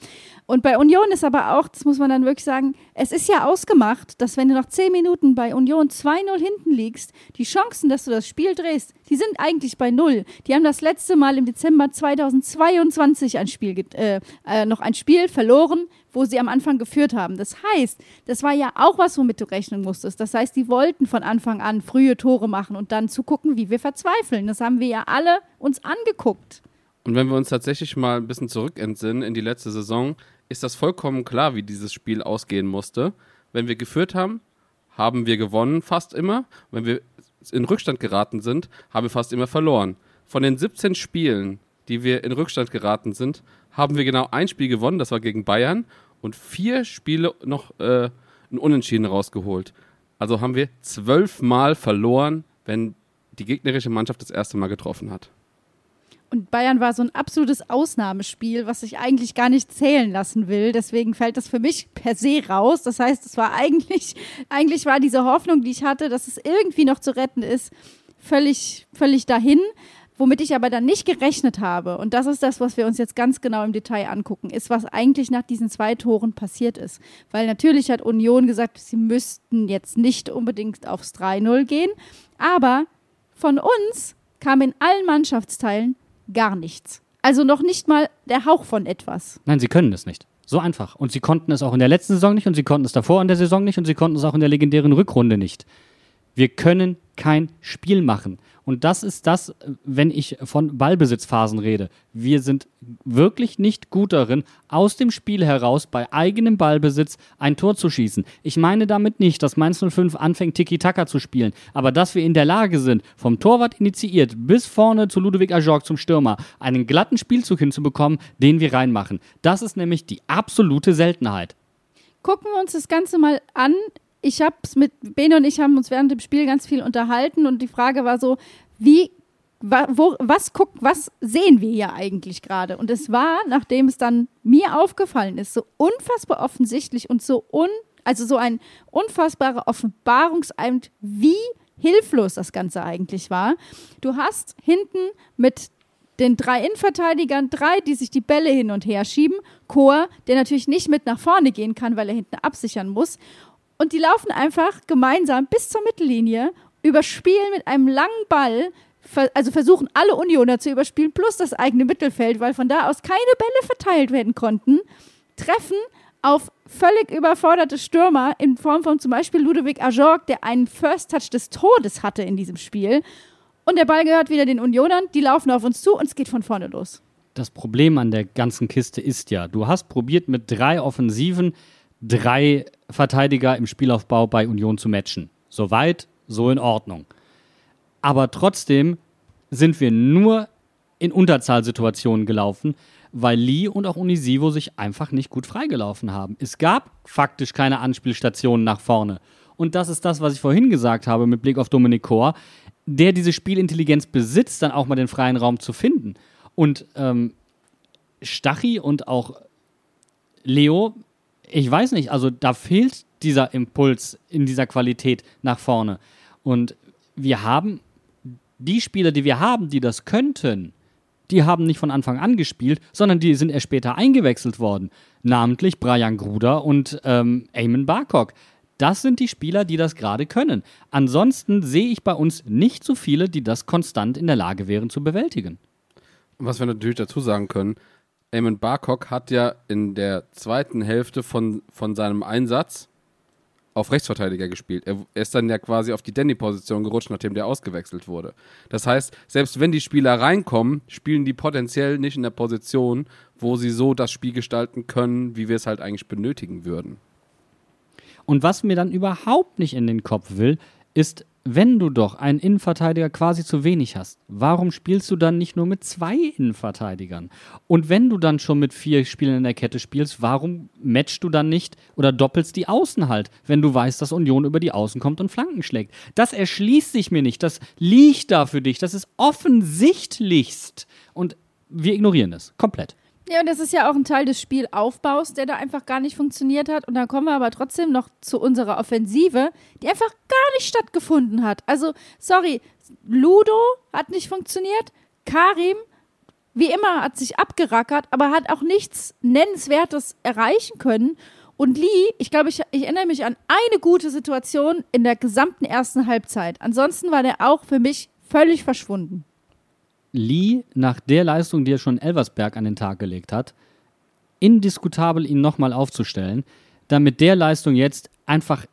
Und bei Union ist aber auch, das muss man dann wirklich sagen, es ist ja ausgemacht, dass wenn du nach 10 Minuten bei Union 2-0 hinten liegst, die Chancen, dass du das Spiel drehst, die sind eigentlich bei Null. Die haben das letzte Mal im Dezember 2022 ein Spiel, äh, äh, noch ein Spiel verloren, wo sie am Anfang geführt haben. Das heißt, das war ja auch was, womit du rechnen musstest. Das heißt, die wollten von Anfang an frühe Tore machen und dann zu gucken, wie wir verzweifeln. Das haben wir ja alle uns angeguckt.
Und wenn wir uns tatsächlich mal ein bisschen zurück entsinnen in die letzte Saison, ist das vollkommen klar, wie dieses Spiel ausgehen musste. Wenn wir geführt haben, haben wir gewonnen fast immer. Wenn wir in Rückstand geraten sind, haben wir fast immer verloren. Von den 17 Spielen, die wir in Rückstand geraten sind, haben wir genau ein Spiel gewonnen, das war gegen Bayern, und vier Spiele noch äh, ein Unentschieden rausgeholt. Also haben wir zwölfmal verloren, wenn die gegnerische Mannschaft das erste Mal getroffen hat.
Und Bayern war so ein absolutes Ausnahmespiel, was ich eigentlich gar nicht zählen lassen will. Deswegen fällt das für mich per se raus. Das heißt, es war eigentlich, eigentlich war diese Hoffnung, die ich hatte, dass es irgendwie noch zu retten ist, völlig, völlig dahin. Womit ich aber dann nicht gerechnet habe, und das ist das, was wir uns jetzt ganz genau im Detail angucken, ist, was eigentlich nach diesen zwei Toren passiert ist. Weil natürlich hat Union gesagt, sie müssten jetzt nicht unbedingt aufs 3-0 gehen, aber von uns kam in allen Mannschaftsteilen gar nichts. Also noch nicht mal der Hauch von etwas.
Nein, sie können es nicht. So einfach. Und sie konnten es auch in der letzten Saison nicht und sie konnten es davor in der Saison nicht und sie konnten es auch in der legendären Rückrunde nicht. Wir können kein Spiel machen. Und das ist das, wenn ich von Ballbesitzphasen rede. Wir sind wirklich nicht gut darin, aus dem Spiel heraus bei eigenem Ballbesitz ein Tor zu schießen. Ich meine damit nicht, dass Mainz 05 anfängt, Tiki-Taka zu spielen, aber dass wir in der Lage sind, vom Torwart initiiert bis vorne zu Ludwig Ajorg zum Stürmer, einen glatten Spielzug hinzubekommen, den wir reinmachen. Das ist nämlich die absolute Seltenheit.
Gucken wir uns das Ganze mal an ich habe es mit Bene und ich haben uns während dem Spiel ganz viel unterhalten und die Frage war so, wie wo, was guckt, was sehen wir hier eigentlich gerade? Und es war, nachdem es dann mir aufgefallen ist, so unfassbar offensichtlich und so un, also so ein unfassbarer Offenbarungseid, wie hilflos das Ganze eigentlich war. Du hast hinten mit den drei Innenverteidigern, drei, die sich die Bälle hin und her schieben. Chor, der natürlich nicht mit nach vorne gehen kann, weil er hinten absichern muss. Und die laufen einfach gemeinsam bis zur Mittellinie, überspielen mit einem langen Ball, also versuchen alle Unioner zu überspielen, plus das eigene Mittelfeld, weil von da aus keine Bälle verteilt werden konnten, treffen auf völlig überforderte Stürmer in Form von zum Beispiel Ludovic Ajorg, der einen First Touch des Todes hatte in diesem Spiel. Und der Ball gehört wieder den Unionern, die laufen auf uns zu und es geht von vorne los.
Das Problem an der ganzen Kiste ist ja, du hast probiert mit drei Offensiven drei Verteidiger im Spielaufbau bei Union zu matchen. Soweit, so in Ordnung. Aber trotzdem sind wir nur in Unterzahlsituationen gelaufen, weil Lee und auch Unisivo sich einfach nicht gut freigelaufen haben. Es gab faktisch keine Anspielstationen nach vorne. Und das ist das, was ich vorhin gesagt habe mit Blick auf Dominik Kor, der diese Spielintelligenz besitzt, dann auch mal den freien Raum zu finden. Und ähm, Stachy und auch Leo, ich weiß nicht, also da fehlt dieser Impuls in dieser Qualität nach vorne. Und wir haben die Spieler, die wir haben, die das könnten, die haben nicht von Anfang an gespielt, sondern die sind erst später eingewechselt worden. Namentlich Brian Gruder und ähm, Eamon Barcock. Das sind die Spieler, die das gerade können. Ansonsten sehe ich bei uns nicht so viele, die das konstant in der Lage wären zu bewältigen.
Was wir natürlich dazu sagen können, Eamon Barcock hat ja in der zweiten Hälfte von, von seinem Einsatz auf Rechtsverteidiger gespielt. Er, er ist dann ja quasi auf die Danny-Position gerutscht, nachdem der ausgewechselt wurde. Das heißt, selbst wenn die Spieler reinkommen, spielen die potenziell nicht in der Position, wo sie so das Spiel gestalten können, wie wir es halt eigentlich benötigen würden.
Und was mir dann überhaupt nicht in den Kopf will, ist, wenn du doch einen Innenverteidiger quasi zu wenig hast, warum spielst du dann nicht nur mit zwei Innenverteidigern? Und wenn du dann schon mit vier Spielern in der Kette spielst, warum matchst du dann nicht oder doppelst die Außen halt, wenn du weißt, dass Union über die Außen kommt und Flanken schlägt? Das erschließt sich mir nicht. Das liegt da für dich. Das ist offensichtlichst. Und wir ignorieren es komplett.
Ja, und das ist ja auch ein Teil des Spielaufbaus, der da einfach gar nicht funktioniert hat. Und dann kommen wir aber trotzdem noch zu unserer Offensive, die einfach gar nicht stattgefunden hat. Also, sorry, Ludo hat nicht funktioniert, Karim, wie immer, hat sich abgerackert, aber hat auch nichts Nennenswertes erreichen können. Und Lee, ich glaube, ich, ich erinnere mich an eine gute Situation in der gesamten ersten Halbzeit. Ansonsten war der auch für mich völlig verschwunden.
Lee nach der Leistung, die er schon in Elversberg an den Tag gelegt hat, indiskutabel ihn nochmal aufzustellen, dann mit der Leistung jetzt einfach,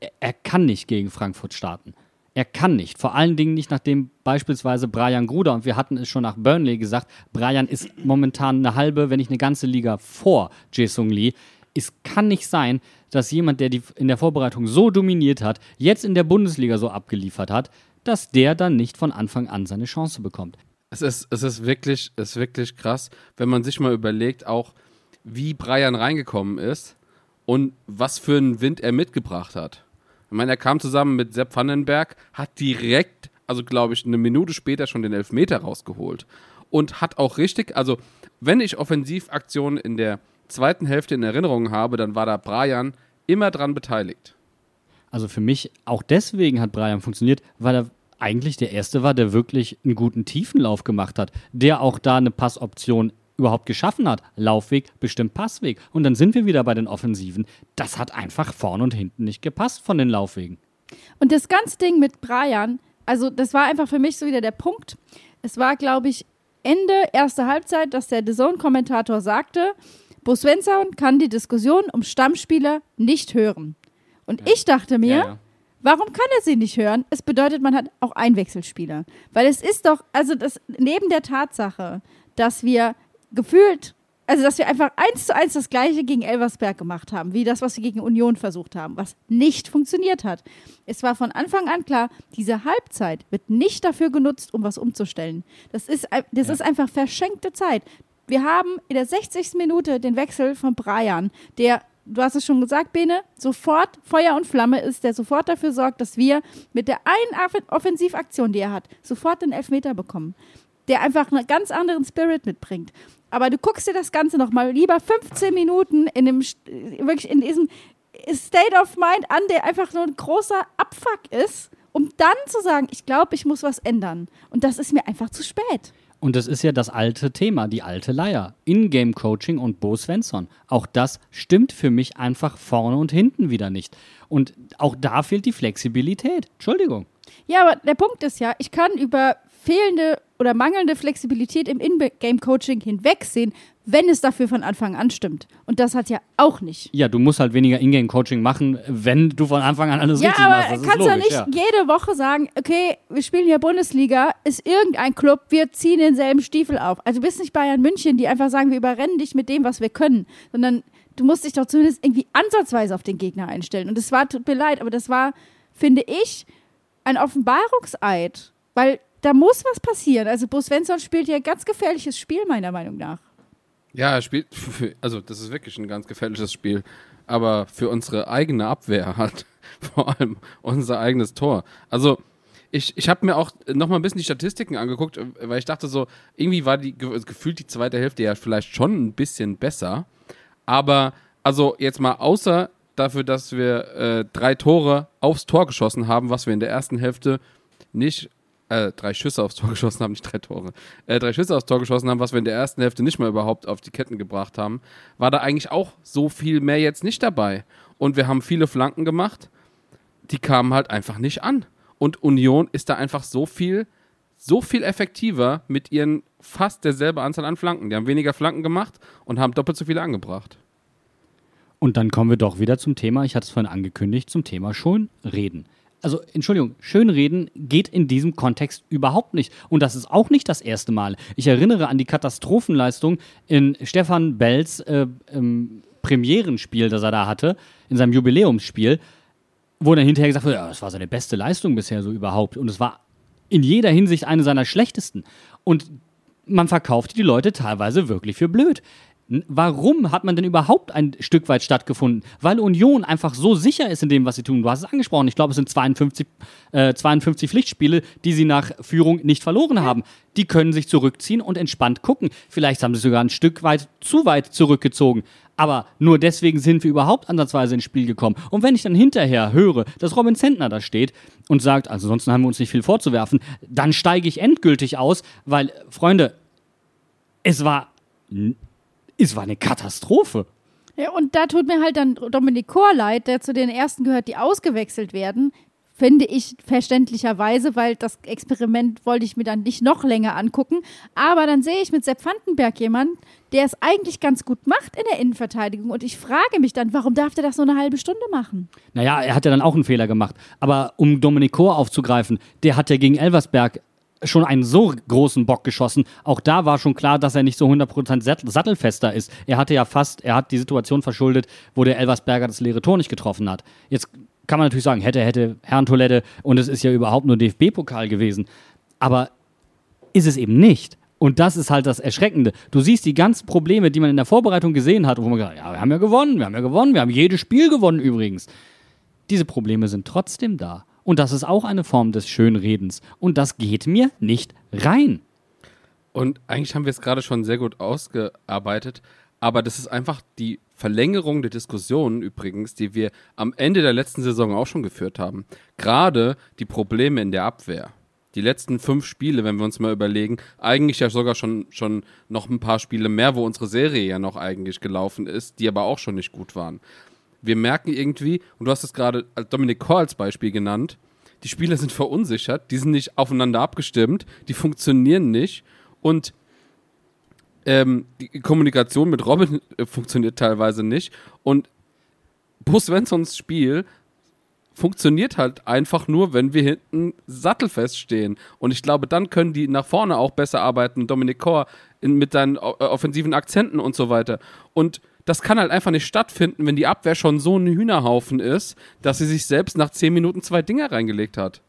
er, er kann nicht gegen Frankfurt starten. Er kann nicht. Vor allen Dingen nicht, nachdem beispielsweise Brian Gruder, und wir hatten es schon nach Burnley gesagt, Brian ist momentan eine halbe, wenn nicht eine ganze Liga vor Jae-Sung Lee. Es kann nicht sein, dass jemand, der die in der Vorbereitung so dominiert hat, jetzt in der Bundesliga so abgeliefert hat, dass der dann nicht von Anfang an seine Chance bekommt.
Es ist, es ist wirklich, es ist wirklich krass, wenn man sich mal überlegt, auch wie Brian reingekommen ist und was für einen Wind er mitgebracht hat. Ich meine, er kam zusammen mit Sepp Vandenberg, hat direkt, also glaube ich, eine Minute später schon den Elfmeter rausgeholt und hat auch richtig, also wenn ich Offensivaktionen in der zweiten Hälfte in Erinnerung habe, dann war da Brian immer dran beteiligt.
Also für mich auch deswegen hat Brian funktioniert, weil er eigentlich der Erste war, der wirklich einen guten Tiefenlauf gemacht hat, der auch da eine Passoption überhaupt geschaffen hat. Laufweg, bestimmt Passweg. Und dann sind wir wieder bei den Offensiven. Das hat einfach vorn und hinten nicht gepasst von den Laufwegen.
Und das ganze Ding mit Brian, also das war einfach für mich so wieder der Punkt. Es war, glaube ich, Ende erster Halbzeit, dass der The Zone-Kommentator sagte, Bo Svensson kann die Diskussion um Stammspieler nicht hören. Und ja. ich dachte mir, ja, ja. Warum kann er sie nicht hören? Es bedeutet, man hat auch Einwechselspieler. Weil es ist doch, also das, neben der Tatsache, dass wir gefühlt, also dass wir einfach eins zu eins das Gleiche gegen Elversberg gemacht haben, wie das, was wir gegen Union versucht haben, was nicht funktioniert hat. Es war von Anfang an klar, diese Halbzeit wird nicht dafür genutzt, um was umzustellen. Das ist, das ja. ist einfach verschenkte Zeit. Wir haben in der 60. Minute den Wechsel von Brian, der du hast es schon gesagt, Bene, sofort Feuer und Flamme ist, der sofort dafür sorgt, dass wir mit der einen Offensivaktion, die er hat, sofort den Elfmeter bekommen. Der einfach einen ganz anderen Spirit mitbringt. Aber du guckst dir das Ganze nochmal lieber 15 Minuten in dem, wirklich in diesem State of Mind an, der einfach nur ein großer Abfuck ist, um dann zu sagen, ich glaube, ich muss was ändern. Und das ist mir einfach zu spät.
Und das ist ja das alte Thema, die alte Leier. In-Game-Coaching und Bo Svensson. Auch das stimmt für mich einfach vorne und hinten wieder nicht. Und auch da fehlt die Flexibilität. Entschuldigung.
Ja, aber der Punkt ist ja, ich kann über fehlende oder mangelnde Flexibilität im In-Game-Coaching hinwegsehen, wenn es dafür von Anfang an stimmt. Und das hat ja auch nicht.
Ja, du musst halt weniger Ingame-Coaching machen, wenn du von Anfang an alles
ja,
richtig
aber
machst. Das
kannst
logisch,
ja nicht
ja.
jede Woche sagen, okay, wir spielen hier Bundesliga, ist irgendein Club, wir ziehen denselben Stiefel auf. Also du bist nicht Bayern München, die einfach sagen, wir überrennen dich mit dem, was wir können, sondern du musst dich doch zumindest irgendwie ansatzweise auf den Gegner einstellen. Und es war, tut mir leid, aber das war, finde ich, ein Offenbarungseid, weil da muss was passieren. Also Bo Svensson spielt hier ein ganz gefährliches Spiel, meiner Meinung nach.
Ja, er spielt, für, also das ist wirklich ein ganz gefährliches Spiel. Aber für unsere eigene Abwehr halt vor allem unser eigenes Tor. Also ich, ich habe mir auch noch mal ein bisschen die Statistiken angeguckt, weil ich dachte so, irgendwie war die gefühlt die zweite Hälfte ja vielleicht schon ein bisschen besser. Aber also jetzt mal außer dafür, dass wir äh, drei Tore aufs Tor geschossen haben, was wir in der ersten Hälfte nicht äh, drei Schüsse aufs Tor geschossen haben, nicht drei Tore, äh, drei Schüsse aufs Tor geschossen haben, was wir in der ersten Hälfte nicht mal überhaupt auf die Ketten gebracht haben, war da eigentlich auch so viel mehr jetzt nicht dabei. Und wir haben viele Flanken gemacht, die kamen halt einfach nicht an. Und Union ist da einfach so viel, so viel effektiver mit ihren fast derselbe Anzahl an Flanken. Die haben weniger Flanken gemacht und haben doppelt so viele angebracht.
Und dann kommen wir doch wieder zum Thema, ich hatte es vorhin angekündigt, zum Thema Schönreden. Also, Entschuldigung, Schönreden geht in diesem Kontext überhaupt nicht. Und das ist auch nicht das erste Mal. Ich erinnere an die Katastrophenleistung in Stefan Bells äh, ähm, Premierenspiel, das er da hatte, in seinem Jubiläumsspiel, wo dann hinterher gesagt wurde, ja, das war seine beste Leistung bisher so überhaupt. Und es war in jeder Hinsicht eine seiner schlechtesten. Und man verkauft die Leute teilweise wirklich für blöd. Warum hat man denn überhaupt ein Stück weit stattgefunden? Weil Union einfach so sicher ist in dem, was sie tun. Du hast es angesprochen. Ich glaube, es sind 52, äh, 52 Pflichtspiele, die sie nach Führung nicht verloren haben. Die können sich zurückziehen und entspannt gucken. Vielleicht haben sie sogar ein Stück weit zu weit zurückgezogen. Aber nur deswegen sind wir überhaupt ansatzweise ins Spiel gekommen. Und wenn ich dann hinterher höre, dass Robin Zentner da steht und sagt, also sonst haben wir uns nicht viel vorzuwerfen, dann steige ich endgültig aus, weil, Freunde, es war es war eine Katastrophe.
Ja, und da tut mir halt dann Dominik Kor leid, der zu den ersten gehört, die ausgewechselt werden. Finde ich verständlicherweise, weil das Experiment wollte ich mir dann nicht noch länger angucken. Aber dann sehe ich mit Sepp Vandenberg jemanden, der es eigentlich ganz gut macht in der Innenverteidigung. Und ich frage mich dann, warum darf der das nur eine halbe Stunde machen?
Naja, er hat ja dann auch einen Fehler gemacht. Aber um Dominik Kor aufzugreifen, der hat ja gegen Elversberg schon einen so großen Bock geschossen. Auch da war schon klar, dass er nicht so 100% sattelfester ist. Er hatte ja fast, er hat die Situation verschuldet, wo der Elversberger das leere Tor nicht getroffen hat. Jetzt kann man natürlich sagen, hätte, hätte, Herrentoilette und es ist ja überhaupt nur DFB-Pokal gewesen. Aber ist es eben nicht. Und das ist halt das Erschreckende. Du siehst die ganzen Probleme, die man in der Vorbereitung gesehen hat, wo man gesagt hat, ja, wir haben ja gewonnen, wir haben ja gewonnen, wir haben jedes Spiel gewonnen übrigens. Diese Probleme sind trotzdem da. Und das ist auch eine Form des Schönredens. Und das geht mir nicht rein.
Und eigentlich haben wir es gerade schon sehr gut ausgearbeitet, aber das ist einfach die Verlängerung der Diskussionen übrigens, die wir am Ende der letzten Saison auch schon geführt haben. Gerade die Probleme in der Abwehr. Die letzten fünf Spiele, wenn wir uns mal überlegen, eigentlich ja sogar schon, schon noch ein paar Spiele mehr, wo unsere Serie ja noch eigentlich gelaufen ist, die aber auch schon nicht gut waren wir merken irgendwie, und du hast es gerade Dominik Kor als Beispiel genannt, die Spieler sind verunsichert, die sind nicht aufeinander abgestimmt, die funktionieren nicht und ähm, die Kommunikation mit Robin äh, funktioniert teilweise nicht und Bo Svenssons Spiel funktioniert halt einfach nur, wenn wir hinten sattelfest stehen. Und ich glaube, dann können die nach vorne auch besser arbeiten. Dominik Kor mit seinen äh, offensiven Akzenten und so weiter. Und das kann halt einfach nicht stattfinden, wenn die Abwehr schon so ein Hühnerhaufen ist, dass sie sich selbst nach zehn Minuten zwei Dinger reingelegt hat.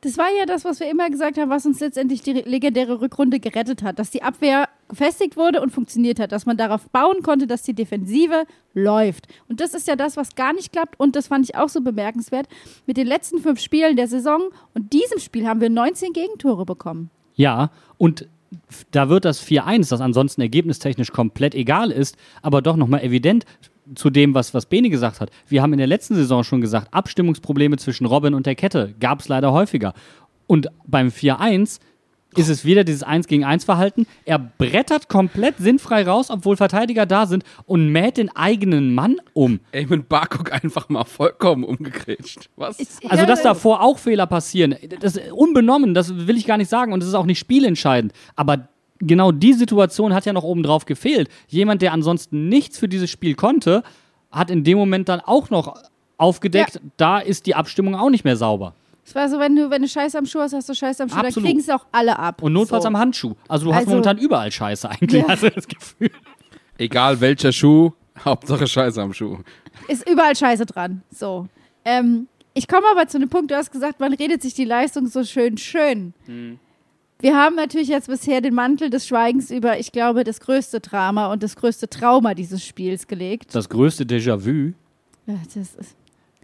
Das war ja das, was wir immer gesagt haben, was uns letztendlich die legendäre Rückrunde gerettet hat, dass die Abwehr gefestigt wurde und funktioniert hat, dass man darauf bauen konnte, dass die Defensive läuft. Und das ist ja das, was gar nicht klappt und das fand ich auch so bemerkenswert. Mit den letzten fünf Spielen der Saison und diesem Spiel haben wir 19 Gegentore bekommen.
Ja, und da wird das 4-1, das ansonsten ergebnistechnisch komplett egal ist, aber doch nochmal evident zu dem, was, was Bene gesagt hat. Wir haben in der letzten Saison schon gesagt, Abstimmungsprobleme zwischen Robin und der Kette gab es leider häufiger. Und beim 4-1 ist es wieder dieses 1 gegen 1 Verhalten. Er brettert komplett sinnfrei raus, obwohl Verteidiger da sind und mäht den eigenen Mann um.
Eamon Barcock einfach mal vollkommen umgegrätscht. Was?
Also,
ja,
dass davor auch Fehler passieren, das ist unbenommen, das will ich gar nicht sagen und das ist auch nicht spielentscheidend. Aber genau die Situation hat ja noch obendrauf gefehlt. Jemand, der ansonsten nichts für dieses Spiel konnte, hat in dem Moment dann auch noch aufgedeckt, da ist die Abstimmung auch nicht mehr sauber.
Es war so, wenn du, wenn du Scheiße am Schuh hast, hast du Scheiße am Schuh, dann
Absolut.
kriegen es auch alle ab.
Und notfalls
so.
am Handschuh. Also du hast
Also-
momentan überall Scheiße eigentlich,
Ja.
also das Gefühl.
Egal welcher Schuh, Hauptsache Scheiße am Schuh.
Ist überall Scheiße dran. So. Ähm, ich komme aber zu einem Punkt, du hast gesagt, man redet sich die Leistung so schön schön. Wir haben natürlich jetzt bisher den Mantel des Schweigens über, ich glaube, das größte Drama und das größte Trauma dieses Spiels gelegt.
Das größte Déjà-vu,
Ja, das ist,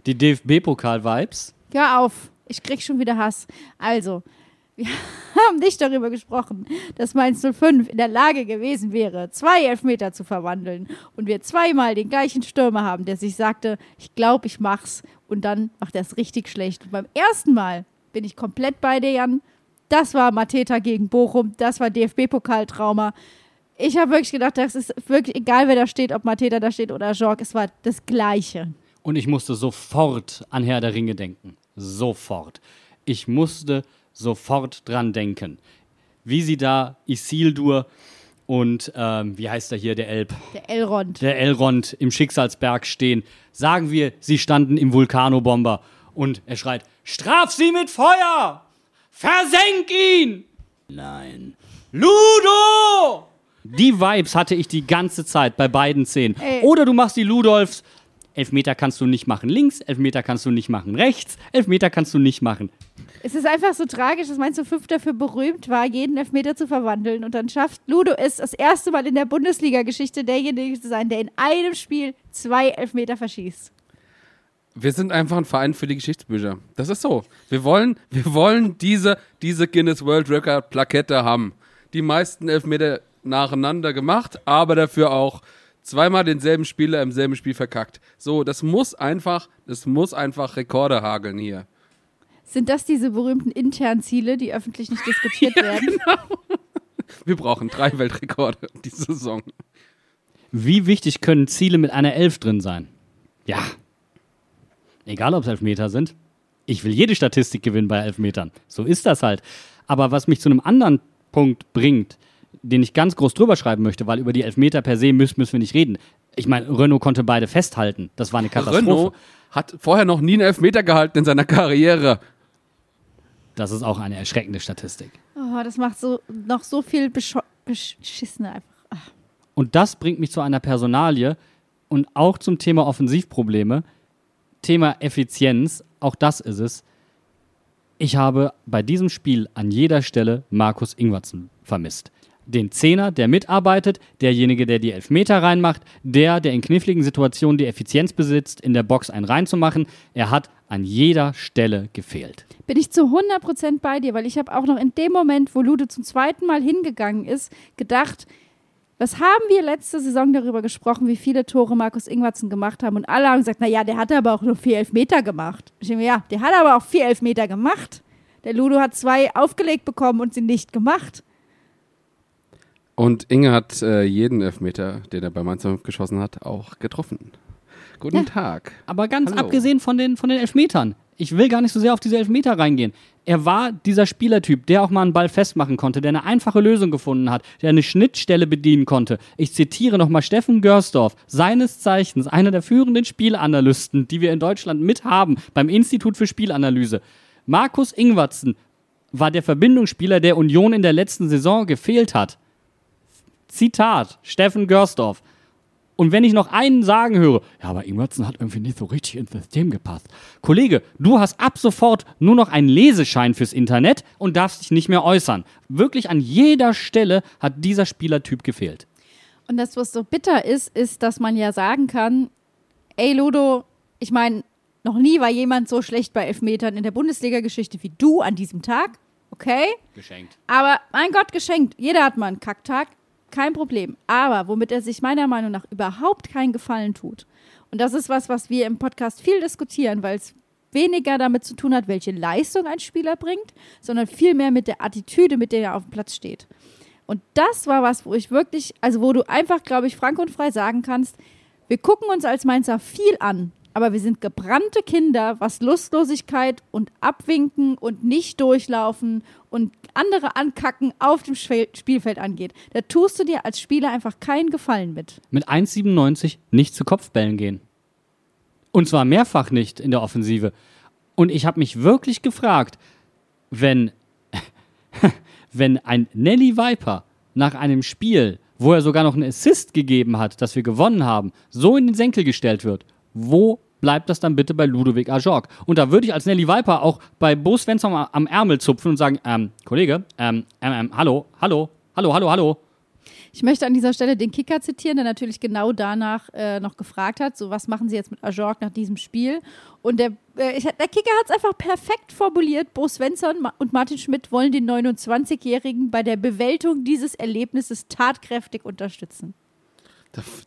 die DFB-Pokal-Vibes.
hör auf, ich krieg schon wieder Hass. Also, wir haben nicht darüber gesprochen, dass Mainz 05 in der Lage gewesen wäre, zwei Elfmeter zu verwandeln und wir zweimal den gleichen Stürmer haben, der sich sagte, ich glaube, ich mach's und dann macht er es richtig schlecht. Und beim ersten Mal bin ich komplett bei dir, Jan. Das war Mateta gegen Bochum, das war DFB-Pokaltrauma. Ich habe wirklich gedacht, das ist wirklich egal, wer da steht, ob Mateta da steht oder Jorg, es war das Gleiche.
Und ich musste sofort an Herr der Ringe denken. Sofort. Ich musste sofort dran denken. Wie sie da Isildur und, ähm, wie heißt er hier, der Elb,
Der Elrond.
der Elrond im Schicksalsberg stehen. Sagen wir, sie standen im Vulkanobomber. Und er schreit, straf sie mit Feuer! Versenk ihn! Nein. Ludo! Die Vibes hatte ich die ganze Zeit bei beiden Szenen.
Ey.
Oder du machst die Ludolfs. Elfmeter kannst du nicht machen links, Elfmeter kannst du nicht machen rechts, Elfmeter kannst du nicht machen.
Es ist einfach so tragisch, dass Mainz 05 dafür berühmt war, jeden Elfmeter zu verwandeln. Und dann schafft Ludo es das erste Mal in der Bundesliga-Geschichte derjenige zu sein, der in einem Spiel zwei Elfmeter verschießt.
Wir sind einfach ein Verein für die Geschichtsbücher. Das ist so. Wir wollen, wir wollen diese, diese Guinness World Record Plakette haben. Die meisten Elfmeter nacheinander gemacht, aber dafür auch zweimal denselben Spieler im selben Spiel verkackt. So, das muss einfach, das muss einfach Rekorde hageln hier.
Sind das diese berühmten internen Ziele, die öffentlich nicht diskutiert werden?
Wir brauchen drei Weltrekorde diese Saison.
Wie wichtig können Ziele mit einer Elf drin sein? Ja. Egal, ob es Elfmeter sind. Ich will jede Statistik gewinnen bei Elfmetern. So ist das halt. Aber was mich zu einem anderen Punkt bringt, den ich ganz groß drüber schreiben möchte, weil über die Elfmeter per se müssen, müssen wir nicht reden. Ich meine, Renault konnte beide festhalten. Das war eine Katastrophe.
Renault hat vorher noch nie einen Elfmeter gehalten in seiner Karriere.
Das ist auch eine erschreckende Statistik.
Oh, das macht so noch so viel bescho beschissener einfach. Ach.
Und das bringt mich zu einer Personalie und auch zum Thema Offensivprobleme. Thema Effizienz, auch das ist es. Ich habe bei diesem Spiel an jeder Stelle Markus Ingwertsen vermisst. Den Zehner, der mitarbeitet, derjenige, der die Elfmeter reinmacht, der, der in kniffligen Situationen die Effizienz besitzt, in der Box einen reinzumachen. Er hat an jeder Stelle gefehlt.
Bin ich zu 100% bei dir, weil ich habe auch noch in dem Moment, wo Ludo zum zweiten Mal hingegangen ist, gedacht, was haben wir letzte Saison darüber gesprochen, wie viele Tore Markus Ingwertsen gemacht haben? Und alle haben gesagt, naja, der hat aber auch nur vier Elfmeter gemacht. Ich denke ja, der hat aber auch vier Elfmeter gemacht. Der Ludo hat zwei aufgelegt bekommen und sie nicht gemacht.
Und Inge hat äh, jeden Elfmeter, den er bei Mainz 05 geschossen hat, auch getroffen. Guten
Ja.
Tag.
Aber ganz
Hallo.
abgesehen von den, von den Elfmetern. Ich will gar nicht so sehr auf diese Elfmeter reingehen. Er war dieser Spielertyp, der auch mal einen Ball festmachen konnte, der eine einfache Lösung gefunden hat, der eine Schnittstelle bedienen konnte. Ich zitiere nochmal Steffen Görsdorf, seines Zeichens einer der führenden Spielanalysten, die wir in Deutschland mit haben beim Institut für Spielanalyse. Markus Ingwertsen war der Verbindungsspieler, der Union in der letzten Saison gefehlt hat. Zitat, Steffen Görsdorf. Und wenn ich noch einen sagen höre, ja, aber Ingwertsen hat irgendwie nicht so richtig ins System gepasst. Kollege, du hast ab sofort nur noch einen Leseschein fürs Internet und darfst dich nicht mehr äußern. Wirklich an jeder Stelle hat dieser Spielertyp gefehlt.
Und das, was so bitter ist, ist, dass man ja sagen kann, ey Ludo, ich meine, noch nie war jemand so schlecht bei Elfmetern in der Bundesliga-Geschichte wie du an diesem Tag. Okay?
Geschenkt.
Aber mein Gott, geschenkt. Jeder hat mal einen Kacktag. Kein Problem. Aber womit er sich meiner Meinung nach überhaupt keinen Gefallen tut. Und das ist was, was wir im Podcast viel diskutieren, weil es weniger damit zu tun hat, welche Leistung ein Spieler bringt, sondern vielmehr mit der Attitüde, mit der er auf dem Platz steht. Und das war was, wo ich wirklich, also wo du einfach, glaube ich, frank und frei sagen kannst, wir gucken uns als Mainzer viel an, aber wir sind gebrannte Kinder, was Lustlosigkeit und Abwinken und nicht durchlaufen und andere ankacken auf dem Spielfeld angeht. Da tust du dir als Spieler einfach keinen Gefallen mit.
Mit 1,97 nicht zu Kopfbällen gehen. Und zwar mehrfach nicht in der Offensive. Und ich habe mich wirklich gefragt, wenn, wenn ein Nelly Viper nach einem Spiel, wo er sogar noch einen Assist gegeben hat, dass wir gewonnen haben, so in den Senkel gestellt wird wo bleibt das dann bitte bei Ludovic Ajorg? Und da würde ich als Nelly Viper auch bei Bo Svensson am Ärmel zupfen und sagen, ähm, Kollege, ähm, ähm, ähm, hallo, hallo, hallo, hallo, hallo.
Ich möchte an dieser Stelle den Kicker zitieren, der natürlich genau danach äh, noch gefragt hat, so was machen Sie jetzt mit Ajorg nach diesem Spiel? Und der, äh, ich, der Kicker hat es einfach perfekt formuliert. Bo Svensson und Martin Schmidt wollen den 29-Jährigen bei der Bewältigung dieses Erlebnisses tatkräftig unterstützen.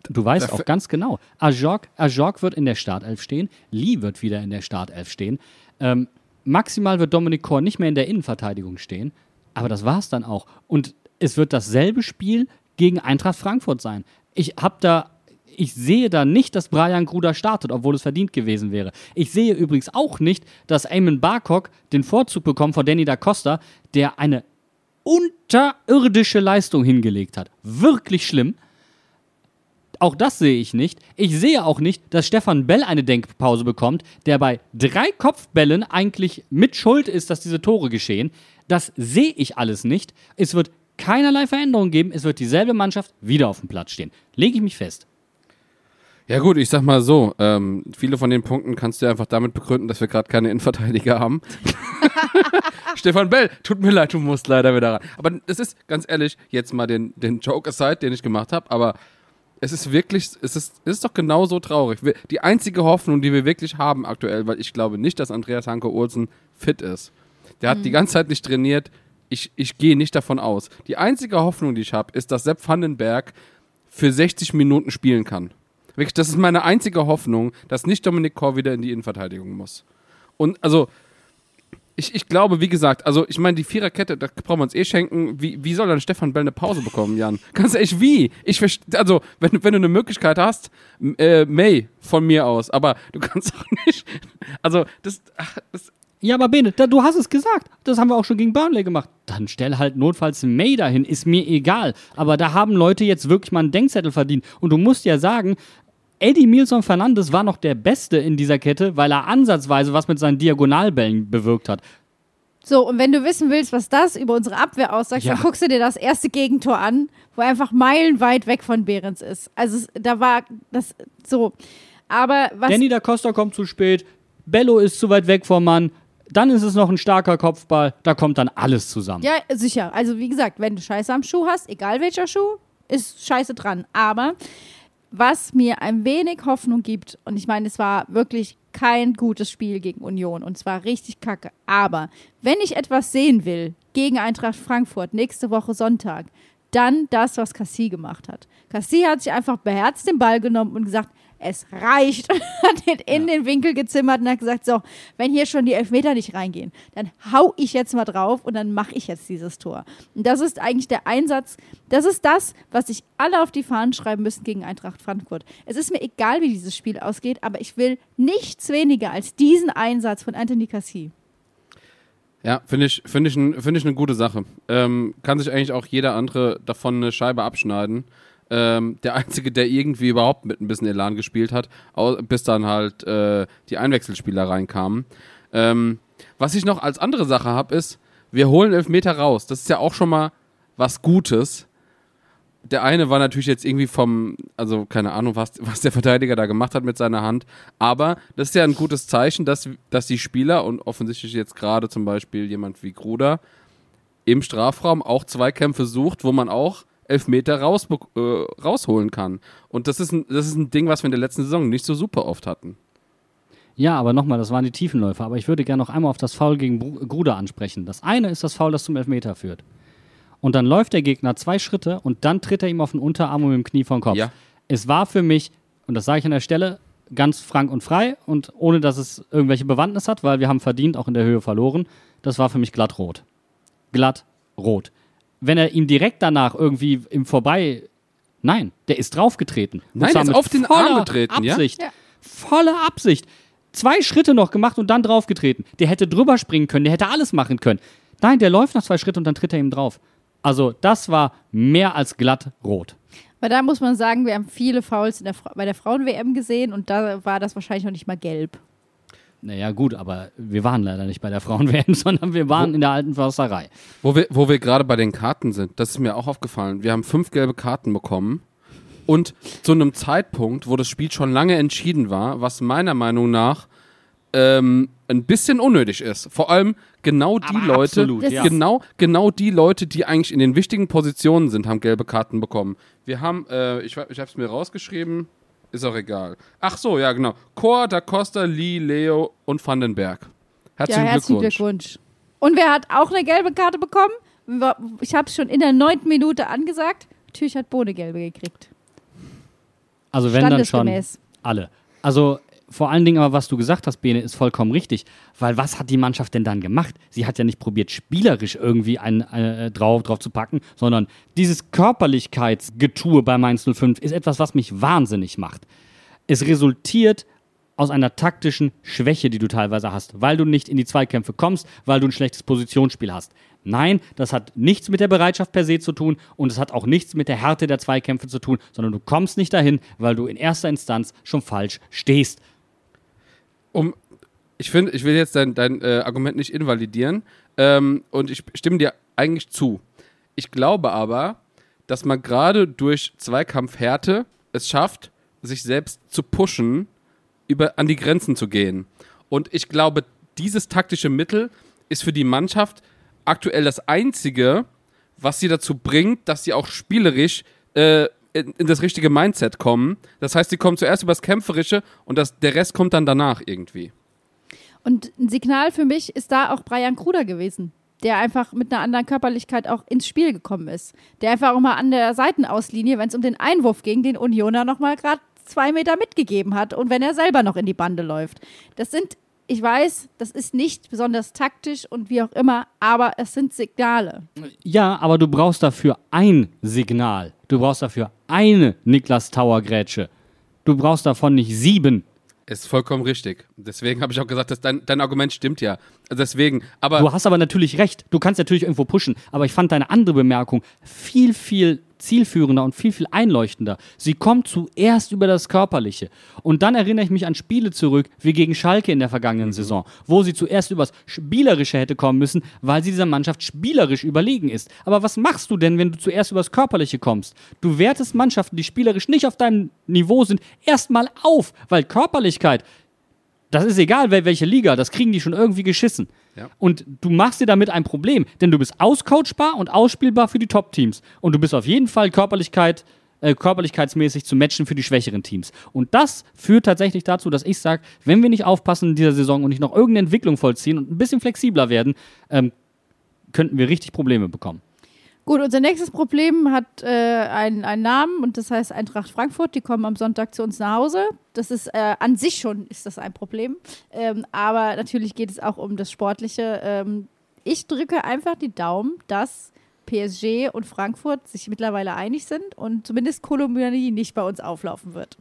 Du weißt auch ganz genau, Ajok, Ajok wird in der Startelf stehen, Lee wird wieder in der Startelf stehen. Ähm, maximal wird Dominik Kor nicht mehr in der Innenverteidigung stehen, aber das war es dann auch. Und es wird dasselbe Spiel gegen Eintracht Frankfurt sein. Ich habe da ich sehe da nicht, dass Brian Gruder startet, obwohl es verdient gewesen wäre. Ich sehe übrigens auch nicht, dass Eamon Barcock den Vorzug bekommt vor Danny da Costa, der eine unterirdische Leistung hingelegt hat. Wirklich schlimm. Auch das sehe ich nicht. Ich sehe auch nicht, dass Stefan Bell eine Denkpause bekommt, der bei drei Kopfbällen eigentlich mit Schuld ist, dass diese Tore geschehen. Das sehe ich alles nicht. Es wird keinerlei Veränderung geben. Es wird dieselbe Mannschaft wieder auf dem Platz stehen. Lege ich mich fest.
Ja gut, ich sag mal so, ähm, viele von den Punkten kannst du einfach damit begründen, dass wir gerade keine Innenverteidiger haben. Stefan Bell, tut mir leid, du musst leider wieder ran. Aber das ist, ganz ehrlich, jetzt mal den, den Joke aside, den ich gemacht habe, aber es ist wirklich, es ist, es ist doch genauso traurig. Die einzige Hoffnung, die wir wirklich haben aktuell, weil ich glaube nicht, dass Andreas Hanke Olsen fit ist. Der hat mhm. die ganze Zeit nicht trainiert. Ich, ich gehe nicht davon aus. Die einzige Hoffnung, die ich habe, ist, dass Sepp Vandenberg für 60 Minuten spielen kann. Wirklich, das ist meine einzige Hoffnung, dass nicht Dominik Kor wieder in die Innenverteidigung muss. Und also, ich, ich glaube, wie gesagt, also ich meine, die Viererkette, da brauchen wir uns eh schenken. Wie, wie soll dann Stefan Bell eine Pause bekommen, Jan? Ganz ehrlich, wie? Ich also, wenn, wenn du eine Möglichkeit hast, äh, May von mir aus, aber du kannst auch nicht. Also, das, ach, das
ja, aber Bene, da, du hast es gesagt. Das haben wir auch schon gegen Burnley gemacht. Dann stell halt notfalls May dahin, ist mir egal. Aber da haben Leute jetzt wirklich mal einen Denkzettel verdient. Und du musst ja sagen, Eddie Milson Fernandes war noch der Beste in dieser Kette, weil er ansatzweise was mit seinen Diagonalbällen bewirkt hat.
So, und wenn du wissen willst, was das über unsere Abwehr aussagt, ja. dann guckst du dir das erste Gegentor an, wo er einfach meilenweit weg von Behrens ist. Also da war das so. Aber was.
Danny da Costa kommt zu spät, Bello ist zu weit weg vom Mann, dann ist es noch ein starker Kopfball, da kommt dann alles zusammen.
Ja, sicher. Also wie gesagt, wenn du Scheiße am Schuh hast, egal welcher Schuh, ist Scheiße dran. Aber was mir ein wenig Hoffnung gibt, und ich meine, es war wirklich kein gutes Spiel gegen Union und zwar richtig kacke. Aber wenn ich etwas sehen will gegen Eintracht Frankfurt nächste Woche Sonntag, dann das, was Cassie gemacht hat. Cassie hat sich einfach beherzt den Ball genommen und gesagt, es reicht. Und hat ihn in ja. den Winkel gezimmert und hat gesagt, so, wenn hier schon die Elfmeter nicht reingehen, dann hau ich jetzt mal drauf und dann mache ich jetzt dieses Tor. Und das ist eigentlich der Einsatz, das ist das, was sich alle auf die Fahnen schreiben müssen gegen Eintracht Frankfurt. Es ist mir egal, wie dieses Spiel ausgeht, aber ich will nichts weniger als diesen Einsatz von Anthony Cassie.
Ja, finde ich, find ich, find ich eine gute Sache. Ähm, kann sich eigentlich auch jeder andere davon eine Scheibe abschneiden. Ähm, der Einzige, der irgendwie überhaupt mit ein bisschen Elan gespielt hat, bis dann halt äh, die Einwechselspieler reinkamen. Ähm, was ich noch als andere Sache habe, ist, wir holen Elfmeter raus. Das ist ja auch schon mal was Gutes. der eine war natürlich jetzt irgendwie vom, also keine Ahnung, was, was der Verteidiger da gemacht hat mit seiner Hand. Aber das ist ja ein gutes Zeichen, dass, dass die Spieler und offensichtlich jetzt gerade zum Beispiel jemand wie Gruder im Strafraum auch Zweikämpfe sucht, wo man auch Elfmeter raus, äh, rausholen kann. Und das ist, ein, das ist ein Ding, was wir in der letzten Saison nicht so super oft hatten.
Ja, aber nochmal, das waren die Tiefenläufer. Aber ich würde gerne noch einmal auf das Foul gegen Gruder ansprechen. Das eine ist das Foul, das zum Elfmeter führt. Und dann läuft der Gegner zwei Schritte und dann tritt er ihm auf den Unterarm und mit dem Knie vom Kopf.
Ja.
Es war für mich, und das sage ich an der Stelle, ganz frank und frei und ohne, dass es irgendwelche Bewandtnis hat, weil wir haben verdient, auch in der Höhe verloren. Das war für mich glatt rot. Glatt rot. Wenn er ihm direkt danach irgendwie im Vorbei. Nein, der ist draufgetreten.
Nein, der ist auf den Arm getreten, ja?
Absicht.
Ja.
Volle Absicht. Zwei Schritte noch gemacht und dann draufgetreten. Der hätte drüber springen können, der hätte alles machen können. Nein, der läuft nach zwei Schritten und dann tritt er ihm drauf. Also, das war mehr als glatt rot.
Weil da muss man sagen, wir haben viele Fouls in der bei der Frauen-WM gesehen und da war das wahrscheinlich noch nicht mal gelb.
Naja, gut, aber wir waren leider nicht bei der Frauen-WM, sondern wir waren in der alten Försterei.
Wo wir, wo wir gerade bei den Karten sind, das ist mir auch aufgefallen. Wir haben fünf gelbe Karten bekommen. Und zu einem Zeitpunkt, wo das Spiel schon lange entschieden war, was meiner Meinung nach ähm, ein bisschen unnötig ist. Vor allem genau die
Aber
Leute,
absolut,
ja.
genau, genau die Leute, die eigentlich in den wichtigen Positionen sind, haben gelbe Karten bekommen. Wir haben, äh, ich, ich habe es mir rausgeschrieben, ist auch egal. Ach so, ja genau. Chor, Da Costa, Lee, Leo und Vandenberg. Herzlichen
ja, herzlichen
Glückwunsch.
Glückwunsch. Und wer hat auch eine gelbe Karte bekommen? Ich habe es schon in der neunten Minute angesagt. Natürlich hat Bohne gelbe gekriegt.
Also, wenn dann schon
Standesgemäß.
alle. Also, vor allen Dingen aber, was du gesagt hast, Bene, ist vollkommen richtig. Weil was hat die Mannschaft denn dann gemacht? Sie hat ja nicht probiert, spielerisch irgendwie ein, äh, drauf, drauf zu packen, sondern dieses Körperlichkeitsgetue bei Mainz 05 ist etwas, was mich wahnsinnig macht. Es resultiert aus einer taktischen Schwäche, die du teilweise hast, weil du nicht in die Zweikämpfe kommst, weil du ein schlechtes Positionsspiel hast. Nein, das hat nichts mit der Bereitschaft per se zu tun und es hat auch nichts mit der Härte der Zweikämpfe zu tun, sondern du kommst nicht dahin, weil du in erster Instanz schon falsch stehst.
Um, ich finde, ich will jetzt dein, dein äh, Argument nicht invalidieren ähm, und ich stimme dir eigentlich zu. Ich glaube aber, dass man gerade durch Zweikampfhärte es schafft, sich selbst zu pushen, über, an die Grenzen zu gehen. Und ich glaube, dieses taktische Mittel ist für die Mannschaft aktuell das einzige, was sie dazu bringt, dass sie auch spielerisch äh, in, das richtige Mindset kommen. Das heißt, sie kommen zuerst übers Kämpferische und das, der Rest kommt dann danach irgendwie.
Und ein Signal für mich ist da auch Brian Kruder gewesen, der einfach mit einer anderen Körperlichkeit auch ins Spiel gekommen ist. Der einfach auch mal an der Seitenauslinie, wenn es um den Einwurf ging, den Unioner nochmal gerade zwei Meter mitgegeben hat und wenn er selber noch in die Bande läuft. Das sind, ich weiß, das ist nicht besonders taktisch und wie auch immer, aber es sind Signale.
Ja, aber du brauchst dafür ein Signal. Du brauchst dafür eine Niklas Tower Grätsche. Du brauchst davon nicht sieben.
Ist vollkommen richtig. Deswegen habe ich auch gesagt, dass dein, dein Argument stimmt ja. Also Deswegen, aber
Du hast aber natürlich recht. Du kannst natürlich irgendwo pushen. Aber ich fand deine andere Bemerkung viel, viel zielführender und viel, viel einleuchtender. Sie kommt zuerst über das Körperliche. Und dann erinnere ich mich an Spiele zurück, wie gegen Schalke in der vergangenen Saison, wo sie zuerst übers Spielerische hätte kommen müssen, weil sie dieser Mannschaft spielerisch überlegen ist. Aber was machst du denn, wenn du zuerst übers Körperliche kommst? Du wertest Mannschaften, die spielerisch nicht auf deinem Niveau sind, erstmal auf, weil Körperlichkeit das ist egal, wel- welche Liga, das kriegen die schon irgendwie geschissen.
Ja.
Und du machst dir damit ein Problem, denn du bist auscoachbar und ausspielbar für die Top-Teams. Und du bist auf jeden Fall Körperlichkeit, äh, körperlichkeitsmäßig zu matchen für die schwächeren Teams. Und das führt tatsächlich dazu, dass ich sage, wenn wir nicht aufpassen in dieser Saison und nicht noch irgendeine Entwicklung vollziehen und ein bisschen flexibler werden, ähm, könnten wir richtig Probleme bekommen.
Gut, unser nächstes Problem hat äh, einen, einen Namen und das heißt Eintracht Frankfurt. Die kommen am Sonntag zu uns nach Hause. Das ist äh, an sich schon ist das ein Problem, ähm, aber natürlich geht es auch um das Sportliche. Ähm, ich drücke einfach die Daumen, dass PSG und Frankfurt sich mittlerweile einig sind und zumindest Kolomuani nicht bei uns auflaufen wird.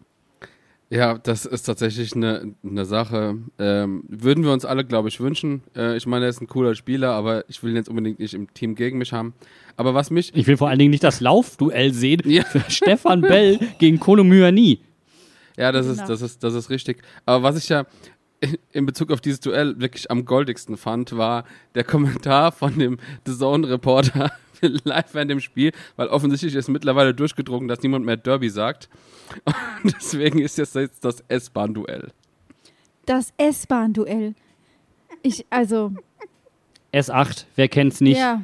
Ja, das ist tatsächlich eine, eine Sache. Ähm, würden wir uns alle, glaube ich, wünschen. Äh, ich meine, er ist ein cooler Spieler, aber ich will ihn jetzt unbedingt nicht im Team gegen mich haben. Aber was mich
Ich will vor allen Dingen nicht das Laufduell sehen
Ja.
für Stefan Bell gegen Kolo Myani.
Ja, das ist,
Genau.
das ist, das ist richtig. Aber was ich ja in Bezug auf dieses Duell wirklich am goldigsten fand, war der Kommentar von dem The Zone-Reporter live während dem Spiel, weil offensichtlich ist mittlerweile durchgedrungen, dass niemand mehr Derby sagt. Und deswegen ist jetzt das S-Bahn-Duell.
Das S-Bahn-Duell. Ich, also,
S8, wer kennt's nicht?
ja.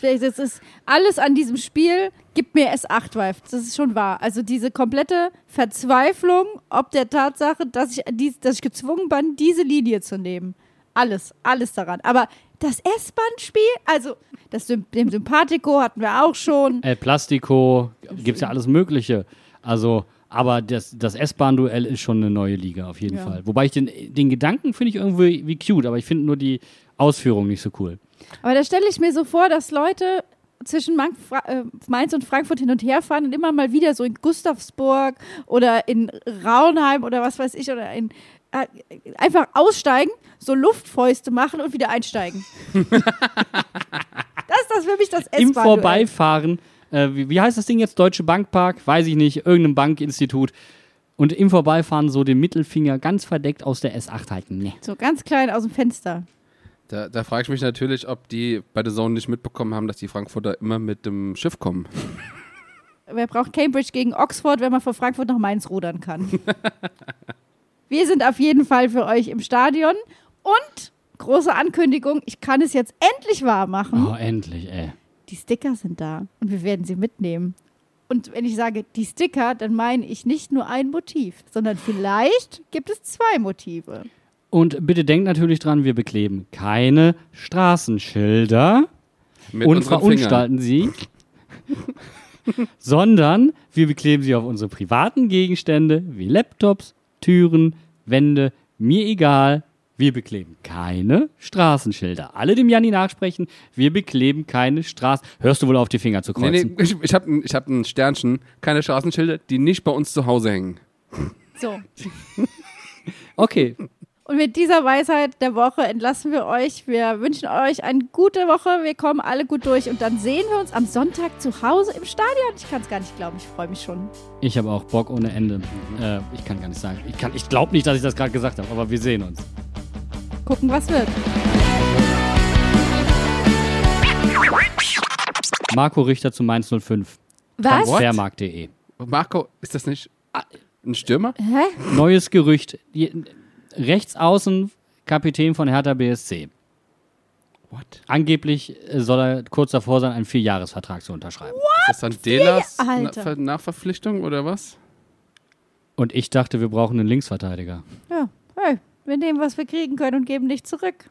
Das ist alles an diesem Spiel gibt mir S8-Vibe. Das ist schon wahr. Also diese komplette Verzweiflung ob der Tatsache, dass ich, dass ich gezwungen bin, diese Linie zu nehmen. Alles, alles daran. Aber das S-Bahn-Spiel, also das dem Sympathico hatten wir auch schon.
El Plastico, gibt's ja alles Mögliche. Also, aber das, das S-Bahn-Duell ist schon eine neue Liga, auf jeden
Ja.
Fall. Wobei ich den, den Gedanken finde ich irgendwie wie cute, aber ich finde nur die Ausführung nicht so cool.
Aber da stelle ich mir so vor, dass Leute zwischen Mank- Fra äh, Mainz und Frankfurt hin und her fahren und immer mal wieder so in Gustavsburg oder in Raunheim oder was weiß ich oder in einfach aussteigen, so Luftfäuste machen und wieder einsteigen. das ist das für mich das S-Bahn.
Im Vorbeifahren, äh, wie, wie heißt das Ding jetzt? Deutsche Bankpark? Weiß ich nicht, irgendein Bankinstitut. Und im Vorbeifahren so den Mittelfinger ganz verdeckt aus der S8 halten. Nee.
So ganz klein aus dem Fenster.
Da, da frage ich mich natürlich, ob die bei der Zone nicht mitbekommen haben, dass die Frankfurter immer mit dem Schiff kommen.
Wer braucht Cambridge gegen Oxford, wenn man von Frankfurt nach Mainz rudern kann? Wir sind auf jeden Fall für euch im Stadion. Und große Ankündigung, ich kann es jetzt endlich wahr machen.
Oh, endlich, ey.
Die Sticker sind da und wir werden sie mitnehmen. Und wenn ich sage die Sticker, dann meine ich nicht nur ein Motiv, sondern vielleicht gibt es zwei Motive.
Und bitte denkt natürlich dran, wir bekleben keine Straßenschilder
Mit
und verunstalten sie, sondern wir bekleben sie auf unsere privaten Gegenstände wie Laptops, Türen, Wände, mir egal. Wir bekleben keine Straßenschilder. Alle dem Janni nachsprechen, wir bekleben keine Straßen. Hörst du wohl auf, die Finger zu
Nee,
kreuzen?
nee, ich, ich habe ich hab ein Sternchen, keine Straßenschilder, die nicht bei uns zu Hause hängen.
So.
Okay,
Und mit dieser Weisheit der Woche entlassen wir euch. Wir wünschen euch eine gute Woche. Wir kommen alle gut durch und dann sehen wir uns am Sonntag zu Hause im Stadion. Ich kann es gar nicht glauben. Ich freue mich schon.
ich habe auch Bock ohne Ende. Äh, ich kann gar nicht sagen. Ich, kann- ich glaube nicht, dass ich das gerade gesagt habe, aber wir sehen uns.
Gucken, was wird.
Marco Richter zu Mainz 05.
Was?
Transfermarkt.de.
Marco, ist das nicht ein Stürmer?
Hä?
Neues Gerücht. Die, rechts außen Kapitän von Hertha BSC.
What?
Angeblich äh, soll er kurz davor sein, einen Vierjahresvertrag zu unterschreiben.
Ist das dann Delas Na Nachverpflichtung oder was?
Und ich dachte, wir brauchen einen Linksverteidiger.
Ja, hey, wir nehmen, was wir kriegen können und geben nicht zurück.